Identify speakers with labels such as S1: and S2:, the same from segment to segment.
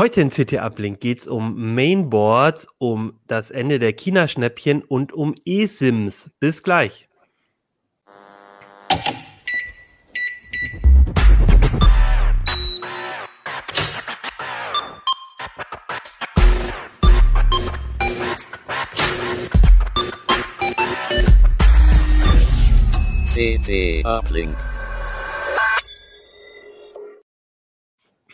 S1: Heute in CT Uplink geht es um Mainboards, um das Ende der China-Schnäppchen und um eSIMs. Bis gleich.
S2: CT Uplink.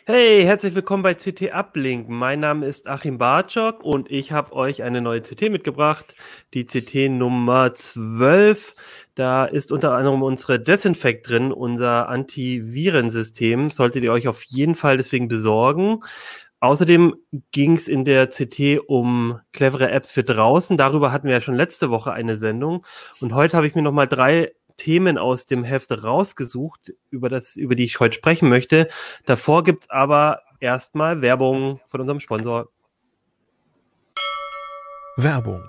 S1: Hey, herzlich willkommen bei CT Uplink. Mein Name ist Achim Bartschok und ich habe euch eine neue CT mitgebracht, die CT Nummer 12. Da ist unter anderem unsere Desinfect drin, unser Antivirensystem. Solltet ihr euch auf jeden Fall deswegen besorgen. Außerdem ging es in der CT um clevere Apps für draußen. Darüber hatten wir ja schon letzte Woche eine Sendung. Und heute habe ich mir nochmal drei Themen aus dem Heft rausgesucht, über, das, über die ich heute sprechen möchte. Davor gibt's aber erstmal Werbung von unserem Sponsor.
S3: Werbung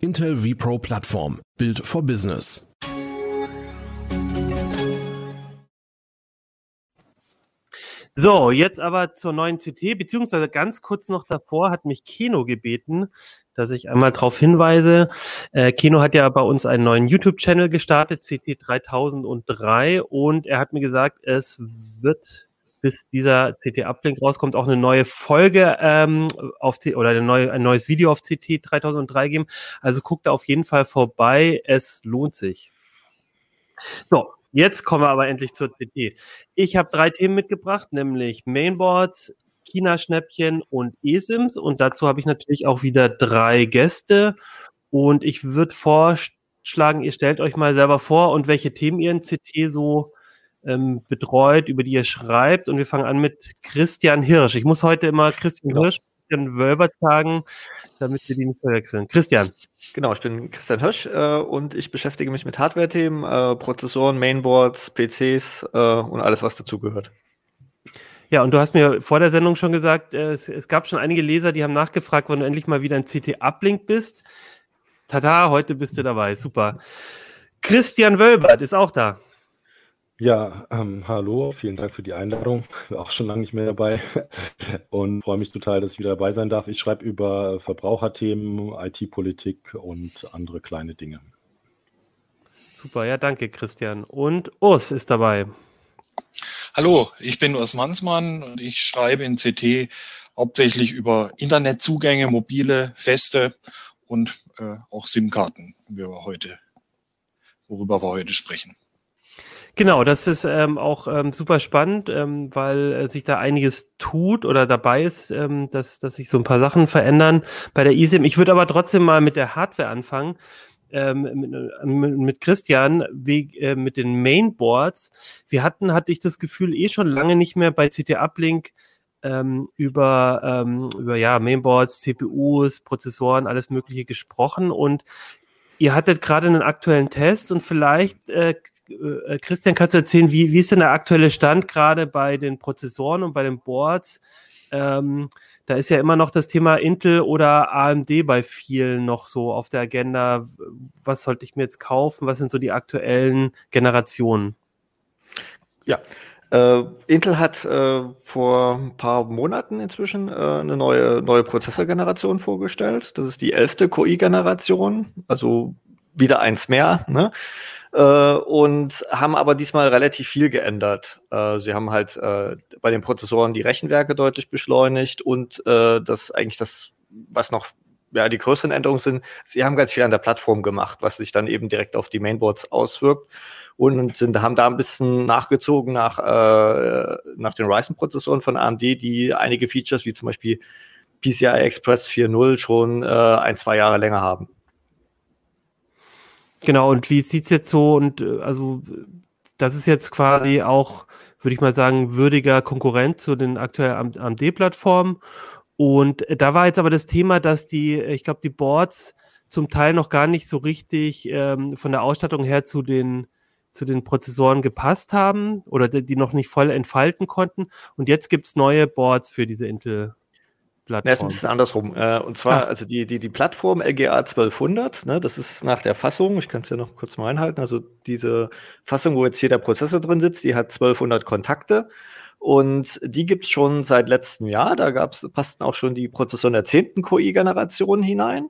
S3: Intel vPro Plattform. Build for Business.
S1: So, jetzt aber zur neuen CT, beziehungsweise ganz kurz noch davor hat mich Keno gebeten, dass ich einmal darauf hinweise. Äh, Keno hat ja bei uns einen neuen YouTube-Channel gestartet, CT 3003, und er hat mir gesagt, es wird bis dieser CT-Uplink rauskommt, auch eine neue Folge ähm, auf C oder eine neue, ein neues Video auf CT 3003 geben. Also guckt da auf jeden Fall vorbei. Es lohnt sich. So, jetzt kommen wir aber endlich zur CT. Ich habe drei Themen mitgebracht, nämlich Mainboards, China-Schnäppchen und eSIMs. Und dazu habe ich natürlich auch wieder drei Gäste. Und ich würde vorschlagen, ihr stellt euch mal selber vor und welche Themen ihr in CT so ähm, betreut, über die ihr schreibt. Und wir fangen an mit Christian Hirsch. Ich muss heute immer Christian genau. Hirsch, Christian Wölbert sagen, damit wir die nicht verwechseln. Christian.
S4: Genau, ich bin Christian Hirsch äh, und ich beschäftige mich mit Hardware-Themen, äh, Prozessoren, Mainboards, PCs äh, und alles, was dazugehört.
S1: Ja, und du hast mir vor der Sendung schon gesagt, äh, es, es, gab schon einige Leser, die haben nachgefragt, wann du endlich mal wieder ein CT-Uplink bist. Tada, heute bist du dabei. Super. Christian Wölbert ist auch da.
S5: Ja, ähm, hallo, vielen Dank für die Einladung. War auch schon lange nicht mehr dabei und freue mich total, dass ich wieder dabei sein darf. Ich schreibe über Verbraucherthemen, IT-Politik und andere kleine Dinge.
S1: Super, ja, danke, Christian. Und Urs ist dabei.
S6: Hallo, ich bin Urs Mansmann und ich schreibe in CT hauptsächlich über Internetzugänge, mobile, feste und äh, auch SIM-Karten, worüber wir heute sprechen.
S1: Genau, das ist ähm, auch ähm, super spannend, ähm, weil äh, sich da einiges tut oder dabei ist, ähm, dass, dass sich so ein paar Sachen verändern bei der eSIM. Ich würde aber trotzdem mal mit der Hardware anfangen. Ähm, mit, mit Christian wie, äh, mit den Mainboards. Wir hatten, hatte ich das Gefühl, eh schon lange nicht mehr bei CT Uplink ähm, über, ähm, über ja, Mainboards, CPUs, Prozessoren, alles Mögliche gesprochen und ihr hattet gerade einen aktuellen Test und vielleicht äh, äh, Christian, kannst du erzählen, wie, wie ist denn der aktuelle Stand gerade bei den Prozessoren und bei den Boards? Ähm, da ist ja immer noch das Thema Intel oder AMD bei vielen noch so auf der Agenda. Was sollte ich mir jetzt kaufen? Was sind so die aktuellen Generationen?
S4: Ja, äh, Intel hat äh, vor ein paar Monaten inzwischen äh, eine neue, neue Prozessorgeneration vorgestellt. Das ist die elfte QI-Generation, also wieder eins mehr. Ne? Äh, und haben aber diesmal relativ viel geändert. Äh, sie haben halt äh, bei den Prozessoren die Rechenwerke deutlich beschleunigt und äh, das eigentlich das, was noch ja, die größeren Änderungen sind, sie haben ganz viel an der Plattform gemacht, was sich dann eben direkt auf die Mainboards auswirkt und sind, haben da ein bisschen nachgezogen nach, äh, nach den Ryzen-Prozessoren von AMD, die einige Features wie zum Beispiel PCI Express 4.0 schon äh, ein, zwei Jahre länger haben.
S1: Genau, und wie sieht's jetzt so? Und äh, also, das ist jetzt quasi auch, würde ich mal sagen, würdiger Konkurrent zu den aktuellen AMD-Plattformen. Und da war jetzt aber das Thema, dass die, ich glaube, die Boards zum Teil noch gar nicht so richtig ähm, von der Ausstattung her zu den zu den Prozessoren gepasst haben oder die noch nicht voll entfalten konnten. Und jetzt gibt's neue Boards für diese Intel.
S4: Plattform. Ja, ist ein bisschen andersrum. Äh, und zwar, Ach. also die, die, die Plattform LGA 1200, ne, das ist nach der Fassung, ich kann es ja noch kurz mal einhalten, also diese Fassung, wo jetzt hier der Prozessor drin sitzt, die hat 1200 Kontakte. Und die gibt's schon seit letztem Jahr. Da gab's, passten auch schon die Prozessoren der zehnten QI-Generation hinein.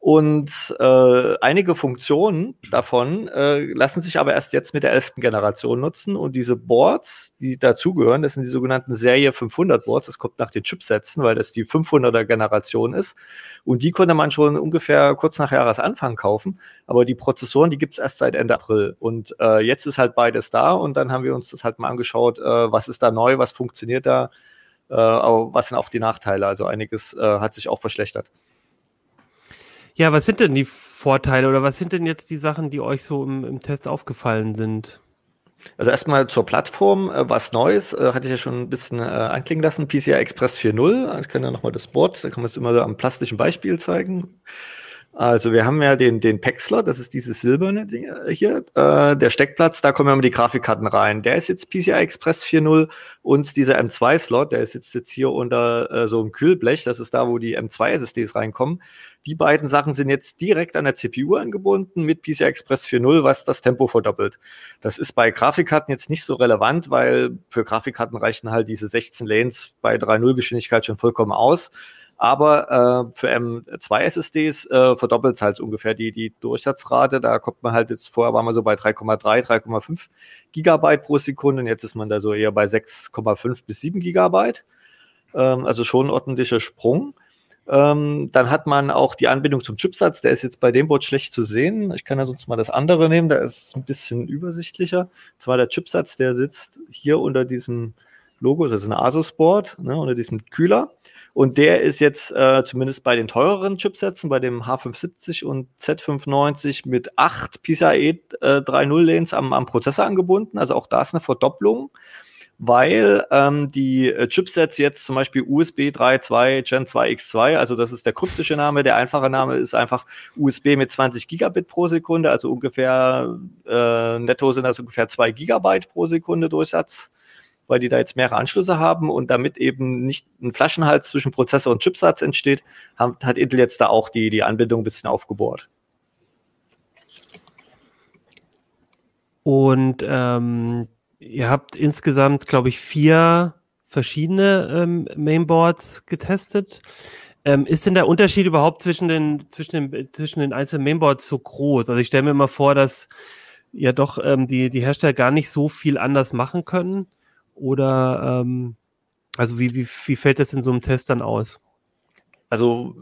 S4: Und äh, einige Funktionen davon äh, lassen sich aber erst jetzt mit der elften Generation nutzen. Und diese Boards, die dazugehören, das sind die sogenannten Serie 500 Boards. Das kommt nach den Chipsätzen, weil das die 500er Generation ist. Und die konnte man schon ungefähr kurz nach Jahresanfang kaufen. Aber die Prozessoren, die gibt's erst seit Ende April. Und äh, jetzt ist halt beides da. Und dann haben wir uns das halt mal angeschaut, äh, was ist da neu, was funktioniert da, äh, was sind auch die Nachteile. Also einiges äh, hat sich auch verschlechtert.
S1: Ja, was sind denn die Vorteile oder was sind denn jetzt die Sachen, die euch so im, im Test aufgefallen sind?
S4: Also erstmal zur Plattform, äh, was Neues, äh, hatte ich ja schon ein bisschen äh, anklingen lassen, PCI Express 4.0, ich kann ja nochmal das Board, da kann man es immer so am plastischen Beispiel zeigen. Also wir haben ja den, den Pack-Slot, das ist dieses silberne Ding äh, hier. Äh, der Steckplatz, da kommen immer die Grafikkarten rein. Der ist jetzt PCI Express 4.0 und dieser M2-Slot, der ist jetzt, jetzt hier unter äh, so einem Kühlblech, das ist da, wo die M2-SSDs reinkommen. Die beiden Sachen sind jetzt direkt an der CPU angebunden mit PCI Express 4.0, was das Tempo verdoppelt. Das ist bei Grafikkarten jetzt nicht so relevant, weil für Grafikkarten reichen halt diese 16 Lanes bei 3.0 Geschwindigkeit schon vollkommen aus. Aber äh, für M2 SSDs äh, verdoppelt es halt ungefähr die, die Durchsatzrate. Da kommt man halt jetzt vorher war man so bei 3,3, 3,5 Gigabyte pro Sekunde und jetzt ist man da so eher bei 6,5 bis 7 Gigabyte. Ähm, also schon ein ordentlicher Sprung. Ähm, dann hat man auch die Anbindung zum Chipsatz. Der ist jetzt bei dem Board schlecht zu sehen. Ich kann ja sonst mal das andere nehmen. Da ist es ein bisschen übersichtlicher. Und zwar der Chipsatz, der sitzt hier unter diesem Logo. Das ist ein Asus-Board, ne, unter diesem Kühler. Und der ist jetzt äh, zumindest bei den teureren Chipsätzen, bei dem H570 und Z590 mit 8 PCIe äh, 3.0 Lanes am, am Prozessor angebunden. Also auch da ist eine Verdopplung, weil ähm, die äh, Chipsets jetzt zum Beispiel USB 3.2 Gen 2X2, also das ist der kryptische Name, der einfache Name ist einfach USB mit 20 Gigabit pro Sekunde, also ungefähr äh, netto sind das ungefähr 2 Gigabyte pro Sekunde Durchsatz weil die da jetzt mehrere Anschlüsse haben und damit eben nicht ein Flaschenhals zwischen Prozessor und Chipsatz entsteht, hat, hat Intel jetzt da auch die, die Anbindung ein bisschen aufgebohrt.
S1: Und ähm, ihr habt insgesamt, glaube ich, vier verschiedene ähm, Mainboards getestet. Ähm, ist denn der Unterschied überhaupt zwischen den, zwischen den, zwischen den einzelnen Mainboards so groß? Also ich stelle mir immer vor, dass ja doch ähm, die, die Hersteller gar nicht so viel anders machen können. Oder ähm, also wie, wie, wie fällt das in so einem Test dann aus?
S4: Also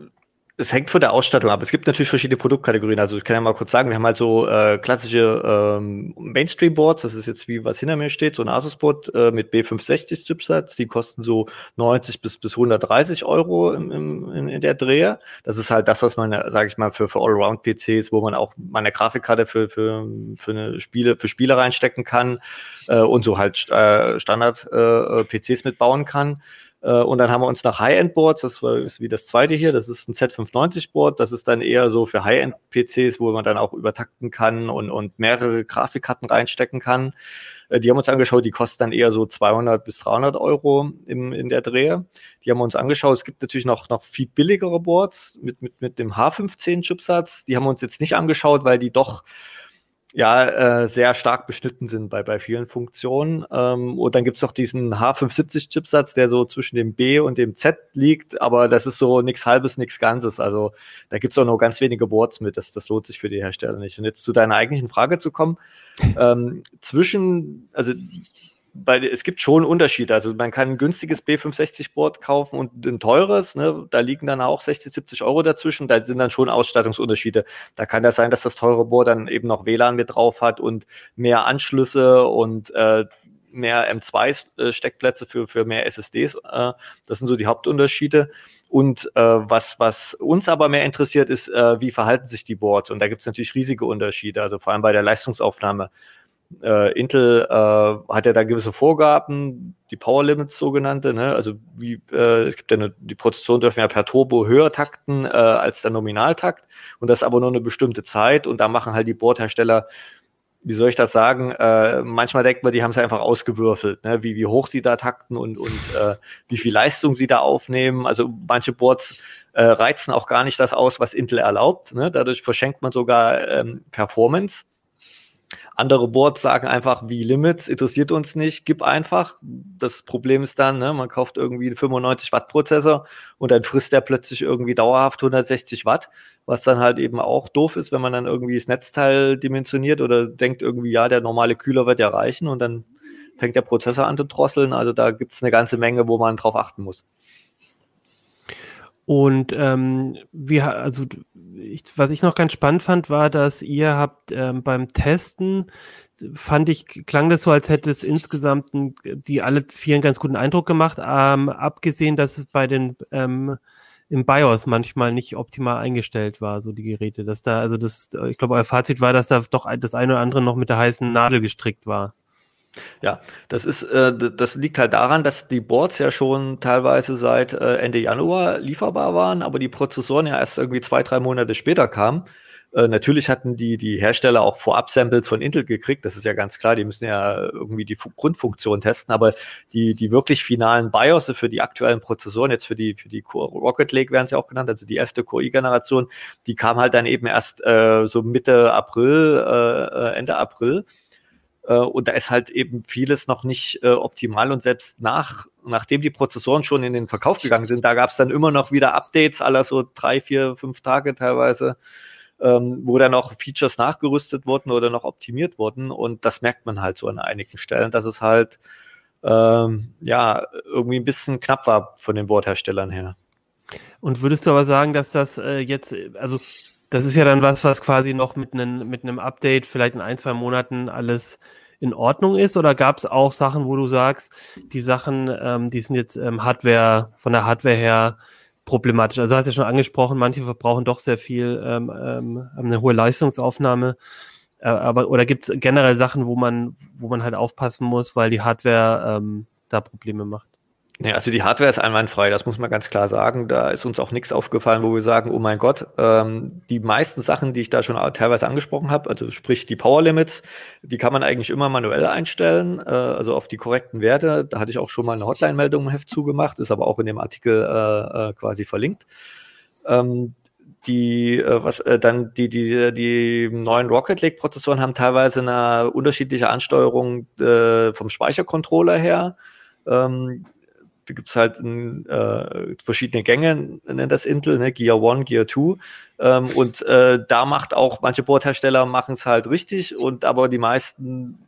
S4: es hängt von der Ausstattung ab. Es gibt natürlich verschiedene Produktkategorien. Also ich kann ja mal kurz sagen, wir haben halt so äh, klassische ähm, Mainstream-Boards. Das ist jetzt wie was hinter mir steht, so ein Asus-Board äh, mit B560 Chipsatz. Die kosten so 90 bis bis 130 Euro im, im, in, in der Dreher. Das ist halt das, was man, sage ich mal, für für Allround-PCs, wo man auch meine Grafikkarte für für für eine Spiele für Spiele reinstecken kann äh, und so halt äh, Standard äh, PCs mitbauen kann. Äh, und dann haben wir uns nach High-End-Boards, das ist wie das zweite hier, das ist ein Z590-Board, das ist dann eher so für High-End-PCs, wo man dann auch übertakten kann und, und mehrere Grafikkarten reinstecken kann. Äh, die haben uns angeschaut, die kosten dann eher so 200 bis 300 Euro im, in der Drehe. Die haben wir uns angeschaut. Es gibt natürlich noch, noch viel billigere Boards mit, mit, mit dem H15-Chipsatz. Die haben wir uns jetzt nicht angeschaut, weil die doch ja äh, sehr stark beschnitten sind bei, bei vielen Funktionen. Ähm, und dann gibt's noch diesen H570-Chipsatz, der so zwischen dem B und dem Z liegt, aber das ist so nichts Halbes, nichts Ganzes. Also da gibt's auch nur ganz wenige Boards mit. Das, das lohnt sich für die Hersteller nicht. Und jetzt zu deiner eigentlichen Frage zu kommen. Ähm, zwischen, also weil es gibt schon Unterschiede. Also man kann ein günstiges B560-Board kaufen und ein teures. Ne? Da liegen dann auch 60, 70 Euro dazwischen. Da sind dann schon Ausstattungsunterschiede. Da kann das sein, dass das teure Board dann eben noch WLAN mit drauf hat und mehr Anschlüsse und äh, mehr M2-Steckplätze für, für mehr SSDs. Äh, das sind so die Hauptunterschiede. Und äh, was, was uns aber mehr interessiert, ist, äh, wie verhalten sich die Boards. Und da gibt es natürlich riesige Unterschiede, also vor allem bei der Leistungsaufnahme. Äh, Intel äh, hat ja da gewisse Vorgaben, die Power Limits sogenannte, ne? also wie, äh, es gibt ja eine, die Prozessoren dürfen ja per Turbo höher takten äh, als der Nominaltakt und das aber nur eine bestimmte Zeit und da machen halt die Bordhersteller wie soll ich das sagen, äh, manchmal denkt man, die haben es einfach ausgewürfelt, ne? wie, wie hoch sie da takten und, und äh, wie viel Leistung sie da aufnehmen. Also manche Boards reizen auch gar nicht das aus, was Intel erlaubt. Ne? Dadurch verschenkt man sogar ähm, Performance. Andere Boards sagen einfach, wie Limits, interessiert uns nicht, gib einfach. Das Problem ist dann, ne, man kauft irgendwie einen 95 Watt Prozessor und dann frisst der plötzlich irgendwie dauerhaft 160 Watt, was dann halt eben auch doof ist, wenn man dann irgendwie das Netzteil dimensioniert oder denkt irgendwie, ja, der normale Kühler wird ja reichen und dann fängt der Prozessor an zu drosseln. Also da gibt es eine ganze Menge, wo man drauf achten muss.
S1: Und ähm, wir, also ich, was ich noch ganz spannend fand, war, dass ihr habt ähm, beim Testen fand ich, klang das so, als hätte es insgesamt die alle vier einen ganz guten Eindruck gemacht, ähm, abgesehen, dass es bei den ähm, im BIOS manchmal nicht optimal eingestellt war, so die Geräte. Dass da, also das, ich glaube, euer Fazit war, dass da doch das eine oder andere noch mit der heißen Nadel gestrickt war.
S4: Ja, das ist, äh, das liegt halt daran, dass die Boards ja schon teilweise seit äh, Ende Januar lieferbar waren, aber die Prozessoren ja erst irgendwie zwei, drei Monate später kamen. Äh, natürlich hatten die, die Hersteller auch Vorab-Samples von Intel gekriegt, das ist ja ganz klar, die müssen ja irgendwie die Fu Grundfunktion testen, aber die, die wirklich finalen BIOS für die aktuellen Prozessoren, jetzt für die, für die Rocket Lake werden sie auch genannt, also die 11. Core-generation, die kam halt dann eben erst äh, so Mitte April, äh, äh Ende April. Äh, und da ist halt eben vieles noch nicht äh, optimal und selbst nach, nachdem die Prozessoren schon in den Verkauf gegangen sind, da gab es dann immer noch wieder Updates, aller so drei, vier, fünf Tage teilweise, ähm, wo dann auch Features nachgerüstet wurden oder noch optimiert wurden. Und das merkt man halt so an einigen Stellen, dass es halt ähm, ja irgendwie ein bisschen knapp war von den Bordherstellern her.
S1: Und würdest du aber sagen, dass das äh, jetzt, also das ist ja dann was, was quasi noch mit einem mit einem Update vielleicht in ein, zwei Monaten alles in Ordnung ist? Oder gab es auch Sachen, wo du sagst, die Sachen, ähm, die sind jetzt ähm, Hardware, von der Hardware her problematisch? Also du hast ja schon angesprochen, manche verbrauchen doch sehr viel, ähm, ähm, haben eine hohe Leistungsaufnahme. Äh, aber oder gibt es generell Sachen, wo man, wo man halt aufpassen muss, weil die Hardware ähm, da Probleme macht?
S4: Nee, also die Hardware ist einwandfrei, das muss man ganz klar sagen. Da ist uns auch nichts aufgefallen, wo wir sagen, oh mein Gott, ähm, die meisten Sachen, die ich da schon teilweise angesprochen habe, also sprich die Power Limits, die kann man eigentlich immer manuell einstellen, äh, also auf die korrekten Werte. Da hatte ich auch schon mal eine Hotline-Meldung im Heft zugemacht, ist aber auch in dem Artikel äh, äh, quasi verlinkt. Ähm, die, äh, was, äh, dann die, die, die neuen Rocket League Prozessoren haben teilweise eine unterschiedliche Ansteuerung äh, vom Speichercontroller her. Ähm, da gibt es halt äh, verschiedene Gänge, nennt das Intel, ne? Gear 1, Gear 2. Ähm, und äh, da macht auch, manche Bordhersteller machen es halt richtig und aber die meisten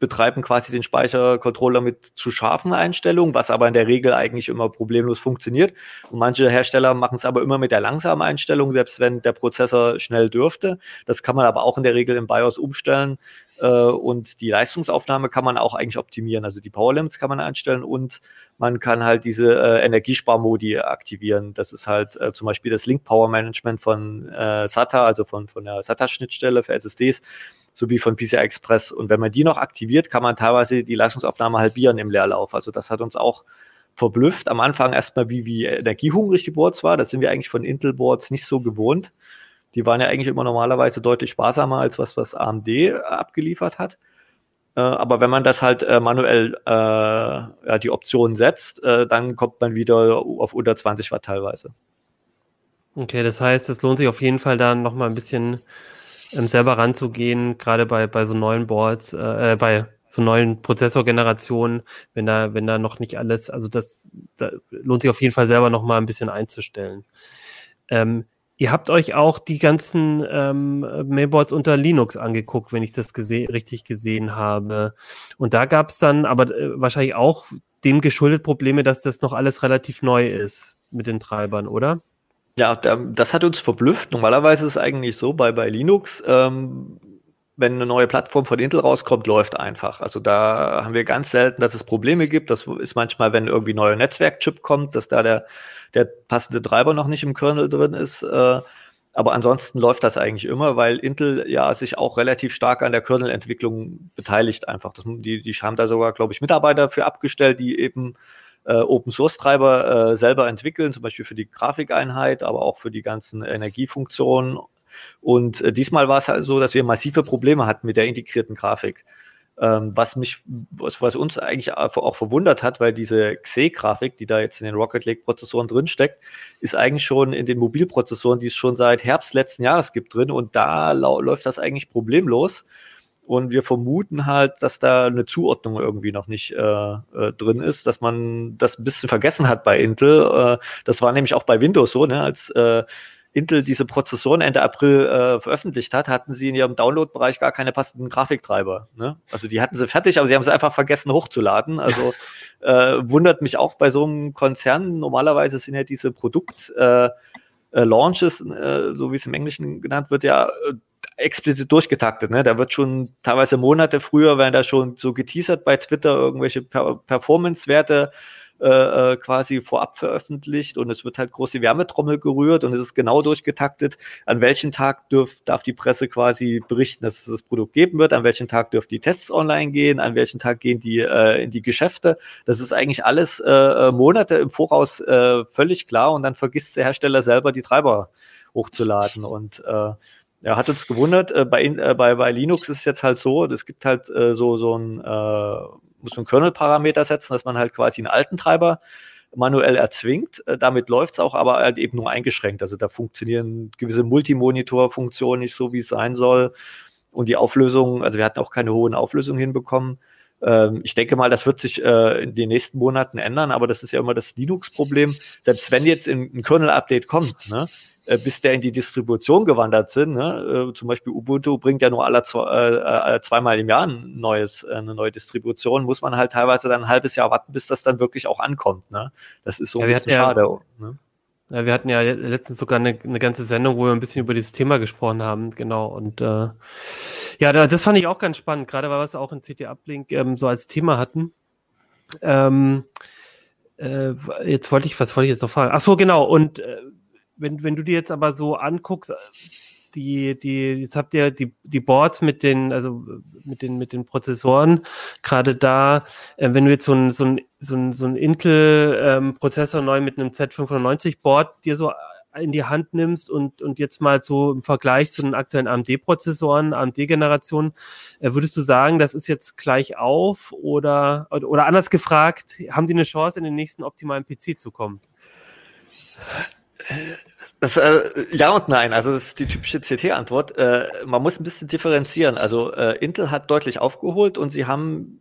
S4: betreiben quasi den Speichercontroller mit zu scharfen Einstellungen, was aber in der Regel eigentlich immer problemlos funktioniert. Und manche Hersteller machen es aber immer mit der langsamen Einstellung, selbst wenn der Prozessor schnell dürfte. Das kann man aber auch in der Regel im BIOS umstellen. Äh, und die Leistungsaufnahme kann man auch eigentlich optimieren. Also die Power Limits kann man einstellen und man kann halt diese äh, Energiesparmodi aktivieren. Das ist halt äh, zum Beispiel das Link Power Management von äh, SATA, also von, von der SATA-Schnittstelle für SSDs sowie von PCI Express. Und wenn man die noch aktiviert, kann man teilweise die Leistungsaufnahme halbieren im Leerlauf. Also das hat uns auch verblüfft. Am Anfang erstmal, wie, wie energiehungrig die Boards war. Das sind wir eigentlich von Intel-Boards nicht so gewohnt. Die waren ja eigentlich immer normalerweise deutlich sparsamer als was, was AMD abgeliefert hat. Äh, aber wenn man das halt äh, manuell äh, ja, die Option setzt, äh, dann kommt man wieder auf unter 20 Watt teilweise.
S1: Okay, das heißt, es lohnt sich auf jeden Fall da nochmal ein bisschen ähm, selber ranzugehen, gerade bei, bei so neuen Boards, äh, bei so neuen Prozessorgenerationen, wenn da, wenn da noch nicht alles, also das da lohnt sich auf jeden Fall selber noch mal ein bisschen einzustellen. Ähm, ihr habt euch auch die ganzen ähm, Mainboards unter Linux angeguckt, wenn ich das gese richtig gesehen habe. Und da gab es dann aber äh, wahrscheinlich auch dem geschuldet Probleme, dass das noch alles relativ neu ist mit den Treibern, oder?
S4: Ja, das hat uns verblüfft. Normalerweise ist es eigentlich so bei, bei Linux, ähm, wenn eine neue Plattform von Intel rauskommt, läuft einfach. Also da haben wir ganz selten, dass es Probleme gibt. Das ist manchmal, wenn irgendwie ein neuer Netzwerkchip kommt, dass da der, der passende Treiber noch nicht im Kernel drin ist. Äh, Aber ansonsten läuft das eigentlich immer, weil Intel ja sich auch relativ stark an der Kernel-Entwicklung beteiligt einfach. Das, die, die haben da sogar, glaube ich, Mitarbeiter für abgestellt, die eben äh, Open-Source-Treiber äh, selber entwickeln, zum Beispiel für die Grafikeinheit, aber auch für die ganzen Energiefunktionen. Und äh, diesmal war es halt so, dass wir massive Probleme hatten mit der integrierten Grafik. Ähm, was mich, was, was, uns eigentlich auch verwundert hat, weil diese Xe-Grafik, die da jetzt in den Rocket Lake-Prozessoren drinsteckt, ist eigentlich schon in den Mobilprozessoren, die es schon seit Herbst letzten Jahres gibt, drin. Und da läuft das eigentlich problemlos. Und wir vermuten halt, dass da eine Zuordnung irgendwie noch nicht äh, äh, drin ist, dass man das ein bisschen vergessen hat bei Intel. Äh, das war nämlich auch bei Windows so, ne, als äh, Intel diese Prozessoren Ende April äh, veröffentlicht hat, hatten sie in ihrem Download-Bereich gar keine passenden Grafiktreiber. Ne? Also die hatten sie fertig, aber sie haben sie einfach vergessen hochzuladen. Also äh, wundert mich auch bei so einem Konzern. Normalerweise sind ja diese Produkt äh, äh, Launches, äh, so wie es im Englischen genannt wird, ja äh, explizit durchgetaktet. Ne? Da wird schon teilweise Monate früher, werden da schon so geteasert bei Twitter irgendwelche per Performance-Werte äh, äh, quasi vorab veröffentlicht und es wird halt große Wärmetrommel gerührt und es ist genau durchgetaktet, an welchem Tag dürf, darf die Presse quasi berichten, dass es das Produkt geben wird, an welchem Tag dürfen die Tests online gehen, an welchem Tag gehen die äh, in die Geschäfte. Das ist eigentlich alles äh, äh Monate im Voraus äh, völlig klar und dann vergisst der Hersteller selber die Treiber hochzuladen und äh, ja, hat uns gewundert. Äh, bei, äh, bei, bei Linux ist es jetzt halt so, es gibt halt äh, so, so ein äh, muss man Kernel-Parameter setzen, dass man halt quasi einen alten Treiber manuell erzwingt. Äh, damit läuft es auch, aber halt eben nur eingeschränkt. Also da funktionieren gewisse Multimonitor-Funktionen nicht so, wie es sein soll. Und die Auflösung, also wir hatten auch keine hohen Auflösungen hinbekommen. Ähm, ich denke mal, das wird sich äh, in den nächsten Monaten ändern, aber das ist ja immer das Linux-Problem. Selbst wenn jetzt ein Kernel-Update kommt, ne, äh, bis der in die Distribution gewandert sind, ne, äh, zum Beispiel Ubuntu bringt ja nur alle zwei, äh, äh, zweimal im Jahr ein neues, äh, eine neue Distribution, muss man halt teilweise dann ein halbes Jahr warten, bis das dann wirklich auch ankommt. Ne? Das ist so
S1: ja,
S4: ein bisschen schade.
S1: Ja, ne? Ja, wir hatten ja letztens sogar eine, eine ganze Sendung, wo wir ein bisschen über dieses Thema gesprochen haben, genau. Und äh, ja, das fand ich auch ganz spannend, gerade weil wir es auch in CT Uplink ähm, so als Thema hatten. Ähm, äh, jetzt wollte ich, was wollte ich jetzt noch fragen? Ach so, genau. Und äh, wenn, wenn du dir jetzt aber so anguckst, die, die, jetzt habt ihr die, die Boards mit den, also mit den, mit den Prozessoren, gerade da, äh, wenn du jetzt so ein, so ein, so ein, so ein Intel-Prozessor ähm, neu mit einem Z590-Board dir so in die Hand nimmst und, und jetzt mal so im Vergleich zu den aktuellen AMD-Prozessoren, AMD-Generationen, äh, würdest du sagen, das ist jetzt gleich auf oder, oder anders gefragt, haben die eine Chance, in den nächsten optimalen PC zu kommen?
S4: Das, äh, ja und nein, also das ist die typische CT-Antwort. Äh, man muss ein bisschen differenzieren. Also äh, Intel hat deutlich aufgeholt und sie haben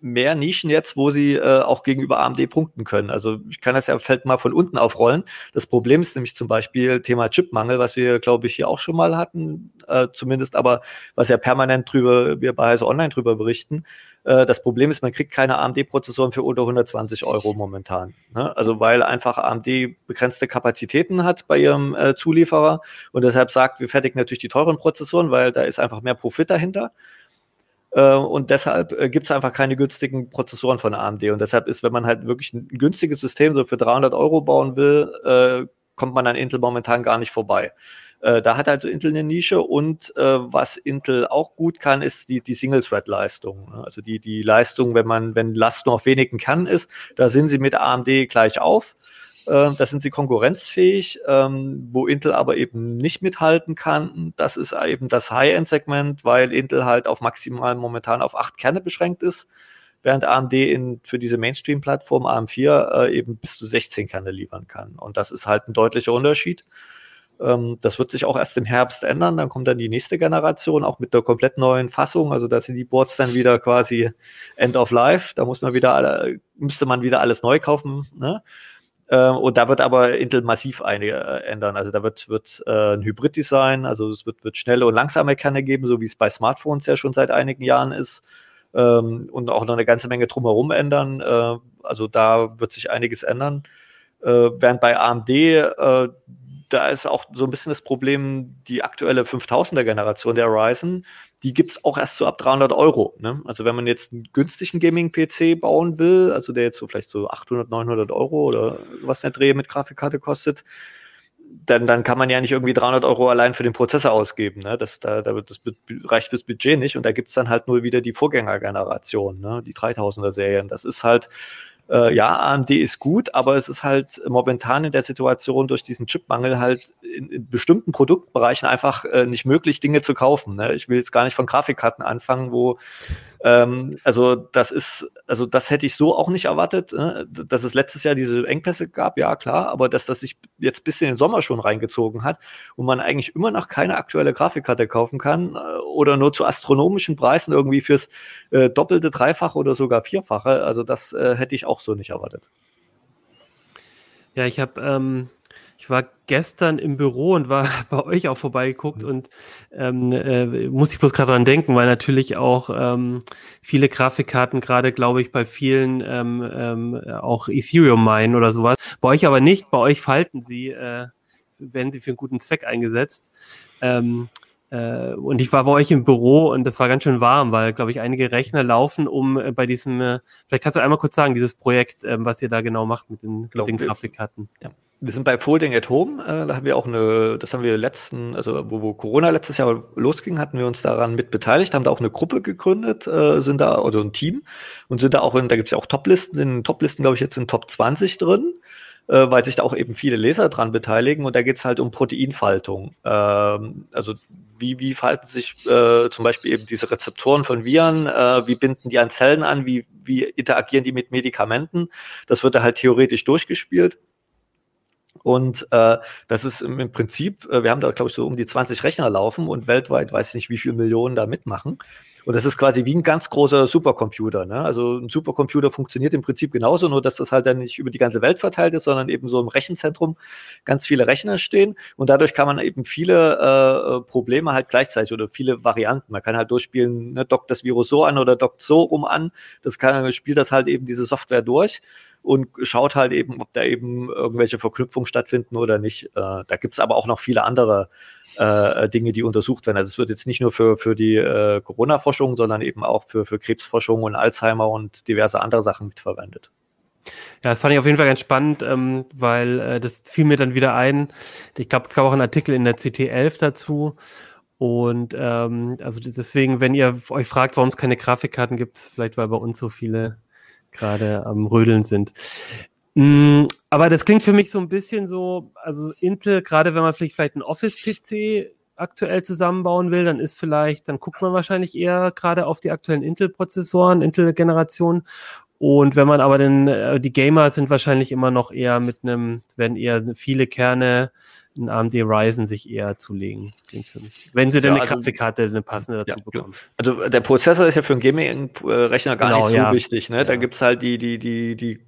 S4: mehr Nischen jetzt, wo sie äh, auch gegenüber AMD punkten können. Also ich kann das ja Feld mal von unten aufrollen. Das Problem ist nämlich zum Beispiel Thema Chipmangel, was wir, glaube ich, hier auch schon mal hatten, äh, zumindest, aber was ja permanent drüber, wir bei Heise Online drüber berichten. Äh, das Problem ist, man kriegt keine AMD-Prozessoren für unter 120 Euro momentan. Ne? Also weil einfach AMD begrenzte Kapazitäten hat bei ihrem äh, Zulieferer und deshalb sagt, wir fertigen natürlich die teuren Prozessoren, weil da ist einfach mehr Profit dahinter. Äh, und deshalb äh, gibt es einfach keine günstigen Prozessoren von AMD. Und deshalb ist, wenn man halt wirklich ein günstiges System so für 300 Euro bauen will, kommt man an Intel momentan gar nicht vorbei. Äh, da hat also Intel eine Nische und äh, was Intel auch gut kann, ist die, die Single-Thread-Leistung. Ne? Also die, die Leistung, wenn man, wenn Last nur auf wenigen Kernen ist, da sind sie mit AMD gleich auf. Äh, da sind sie konkurrenzfähig, ähm, wo Intel aber eben nicht mithalten kann. Das ist eben das High-End-Segment, weil Intel halt auf maximal momentan auf acht Kerne beschränkt ist, während AMD in, für diese Mainstream-Plattform AM4 äh, eben bis zu 16 Kerne liefern kann. Und das ist halt ein deutlicher Unterschied. Ähm, das wird sich auch erst im Herbst ändern. Dann kommt dann die nächste Generation, auch mit der komplett neuen Fassung. Also da sind die Boards dann wieder quasi End of Life. Da muss man wieder alle, müsste man wieder alles neu kaufen. Ne? Ähm, und da wird aber Intel massiv einige äh, ändern. Also da wird, wird äh, ein Hybrid-Design, also es wird, wird schnelle und langsame Kerne geben, so wie es bei Smartphones ja schon seit einigen Jahren ist. Ähm, und auch noch eine ganze Menge drumherum ändern. Äh, also da wird sich einiges ändern. Äh, während bei AMD, äh, da ist auch so ein bisschen das Problem, die aktuelle 5000er Generation der Ryzen, die gibt's auch erst so ab 300 Euro. Ne? Also wenn man jetzt einen günstigen Gaming-PC bauen will, also der jetzt so vielleicht so 800, 900 Euro oder was der Dreh mit Grafikkarte kostet, dann, dann kann man ja nicht irgendwie 300 Euro allein für den Prozessor ausgeben. Ne? Das, da, da, das reicht fürs Budget nicht. Und da gibt's dann halt nur wieder die Vorgängergeneration, ne? die 3000er Serien. Das ist halt, äh, ja, AMD ist gut, aber es ist halt momentan in der Situation durch diesen Chipmangel halt in, in bestimmten Produktbereichen einfach äh, nicht möglich, Dinge zu kaufen. Ne? Ich will jetzt gar nicht von Grafikkarten anfangen, wo ähm, also das ist, also das hätte ich so auch nicht erwartet, äh, dass es letztes Jahr diese Engpässe gab, ja klar, aber dass das sich jetzt bis in den Sommer schon reingezogen hat und man eigentlich immer noch keine aktuelle Grafikkarte kaufen kann äh, oder nur zu astronomischen Preisen irgendwie fürs äh, doppelte, dreifache oder sogar vierfache. Also das äh, hätte ich auch so nicht erwartet.
S1: Ja, ich habe ähm, ich war gestern im Büro und war bei euch auch vorbeigeguckt und ähm, äh, muss ich bloß gerade dran denken, weil natürlich auch ähm, viele Grafikkarten gerade, glaube ich, bei vielen ähm, ähm, auch Ethereum meinen oder sowas. Bei euch aber nicht. Bei euch falten sie, äh, werden sie für einen guten Zweck eingesetzt. Ähm, äh, und ich war bei euch im Büro und das war ganz schön warm, weil, glaube ich, einige Rechner laufen, um äh, bei diesem, äh, vielleicht kannst du einmal kurz sagen, dieses Projekt, äh, was ihr da genau macht mit den, mit den Grafikkarten.
S4: Ja wir sind bei Folding at Home. Äh, da haben wir auch eine, das haben wir letzten, also wo, wo Corona letztes Jahr losging, hatten wir uns daran mit beteiligt, haben da auch eine Gruppe gegründet, äh, sind da, oder ein Team und sind da auch in, da gibt's ja auch Toplisten, sind in Toplisten, glaube ich, jetzt in Top 20 drin, äh, weil sich da auch eben viele Leser dran beteiligen und da geht's halt um Proteinfaltung. Ähm, also wie, wie verhalten sich äh, zum Beispiel eben diese Rezeptoren von Viren, äh, wie binden die an Zellen an, wie, wie interagieren die mit Medikamenten. Das wird da halt theoretisch durchgespielt. Und äh, das ist im, Prinzip, äh, wir haben da, glaube ich, so um die 20 Rechner laufen und weltweit weiß ich nicht, wie viele Millionen da mitmachen. Und das ist quasi wie ein ganz großer Supercomputer. Ne? Also ein Supercomputer funktioniert im Prinzip genauso, nur dass das halt dann nicht über die ganze Welt verteilt ist, sondern eben so im Rechenzentrum ganz viele Rechner stehen. Und dadurch kann man eben viele äh, Probleme halt gleichzeitig oder viele Varianten. Man kann halt durchspielen, ne, dockt das Virus so an oder dockt so rum an. Das kann, spielt das halt eben diese Software durch und schaut halt eben, ob da eben irgendwelche Verknüpfungen stattfinden oder nicht. Äh, da gibt es aber auch noch viele andere äh, Dinge, die untersucht werden. Also es wird jetzt nicht nur für, für die äh, Corona-Forschung, sondern eben auch für, für Krebsforschung und Alzheimer und diverse andere Sachen mitverwendet.
S1: Ja, das fand ich auf jeden Fall ganz spannend, ähm, weil äh, das fiel mir dann wieder ein. Ich glaube, es gab auch einen Artikel in der CT11 dazu. Und ähm, also deswegen, wenn ihr euch fragt, warum es keine Grafikkarten gibt, vielleicht weil bei uns so viele gerade am Rödeln sind. Mm, aber das klingt für mich so ein bisschen so, also Intel, gerade wenn man vielleicht, vielleicht einen Office-PC aktuell zusammenbauen will, dann ist vielleicht, dann guckt man wahrscheinlich eher gerade auf die aktuellen Intel-Prozessoren, Intel-Generation. Und wenn man aber den, äh, die Gamer sind wahrscheinlich immer noch eher mit einem, werden eher viele Kerne ein AMD Ryzen sich eher zulegen. Das klingt für mich. Wenn sie denn ja, eine also, Grafikkarte, eine passende dazu ja, bekommen.
S4: Also der Prozessor ist ja für einen Gaming-Rechner gar genau, nicht so ja. wichtig. Ne? Da gibt's halt die, die, die, die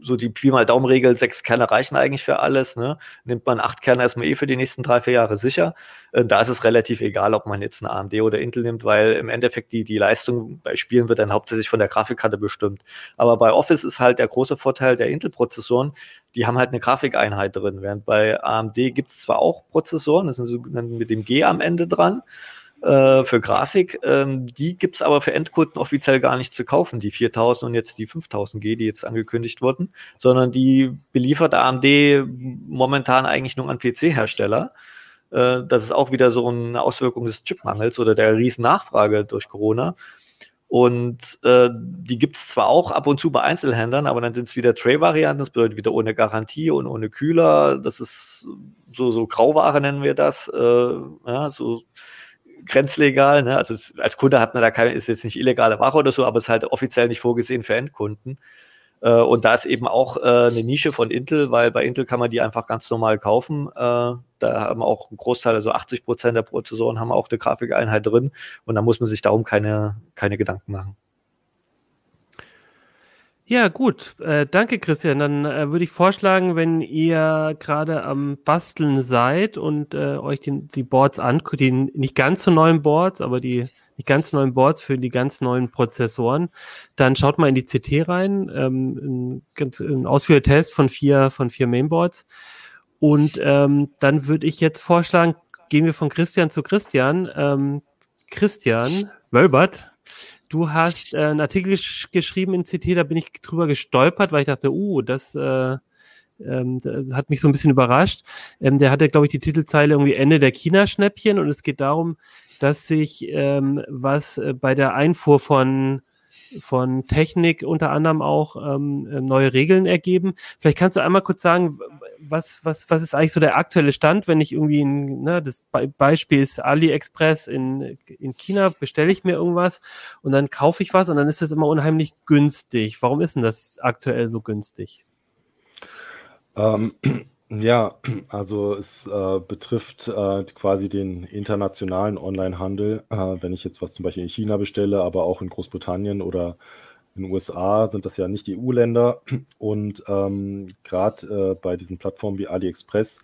S4: so die Pi mal Daumenregel, sechs Kerne reichen eigentlich für alles. Ne? Nimmt man acht Kerne erstmal eh für die nächsten drei, vier Jahre sicher. Äh, da ist es relativ egal, ob man jetzt eine AMD oder Intel nimmt, weil im Endeffekt die, die Leistung bei Spielen wird dann hauptsächlich von der Grafikkarte bestimmt. Aber bei Office ist halt der große Vorteil der Intel-Prozessoren, die haben halt eine Grafikeinheit drin, während bei AMD gibt es zwar auch Prozessoren, das sind so mit dem G am Ende dran, äh, für Grafik. Ähm, die gibt es aber für Endkunden offiziell gar nicht zu kaufen, die 4000 und jetzt die 5000G, die jetzt angekündigt wurden, sondern die beliefert AMD momentan eigentlich nur an PC-Hersteller. Äh, das ist auch wieder so eine Auswirkung des Chipmangels oder der riesen Nachfrage durch Corona. Und äh, die gibt es zwar auch ab und zu bei Einzelhändlern, aber dann sind es wieder Tray-Varianten, das bedeutet wieder ohne Garantie und ohne Kühler. Das ist so, so Grauware nennen wir das. Äh, ja, so grenzlegal. Ne? Also es, als Kunde hat man da keine, ist jetzt nicht illegale Ware oder so, aber es ist halt offiziell nicht vorgesehen für Endkunden. Äh, und da ist eben auch äh, eine Nische von Intel, weil bei Intel kann man die einfach ganz normal kaufen. Äh, da haben auch ein Großteil, also 80 Prozent der Prozessoren haben auch eine Grafikeinheit drin und da muss man sich darum keine, keine Gedanken machen.
S1: Ja, gut. Äh, danke, Christian. Dann äh, würde ich vorschlagen, wenn ihr gerade am Basteln seid und äh, euch den, die Boards anguckt, die nicht ganz so neuen Boards, aber die nicht ganz neuen Boards für die ganz neuen Prozessoren, dann schaut mal in die CT rein. Ähm, ein, ein ausführlicher Test von vier, von vier Mainboards. Und ähm, dann würde ich jetzt vorschlagen, gehen wir von Christian zu Christian. Ähm, Christian Wölbert, Du hast äh, einen Artikel gesch geschrieben in CT, da bin ich drüber gestolpert, weil ich dachte, uh, das, äh, ähm, das hat mich so ein bisschen überrascht. Ähm, der hatte, glaube ich, die Titelzeile irgendwie Ende der China-Schnäppchen und es geht darum, dass sich ähm, was äh, bei der Einfuhr von von Technik unter anderem auch ähm, äh, neue Regeln ergeben. Vielleicht kannst du einmal kurz sagen, was, was, was ist eigentlich so der aktuelle Stand, wenn ich irgendwie, in, ne, das Be Beispiel ist AliExpress in, in China, bestelle ich mir irgendwas und dann kaufe ich was und dann ist das immer unheimlich günstig. Warum ist denn das aktuell so günstig?
S5: Ähm, ja, also es äh, betrifft äh, quasi den internationalen Onlinehandel. Äh, wenn ich jetzt was zum Beispiel in China bestelle, aber auch in Großbritannien oder in den USA sind das ja nicht EU-Länder. Und ähm, gerade äh, bei diesen Plattformen wie AliExpress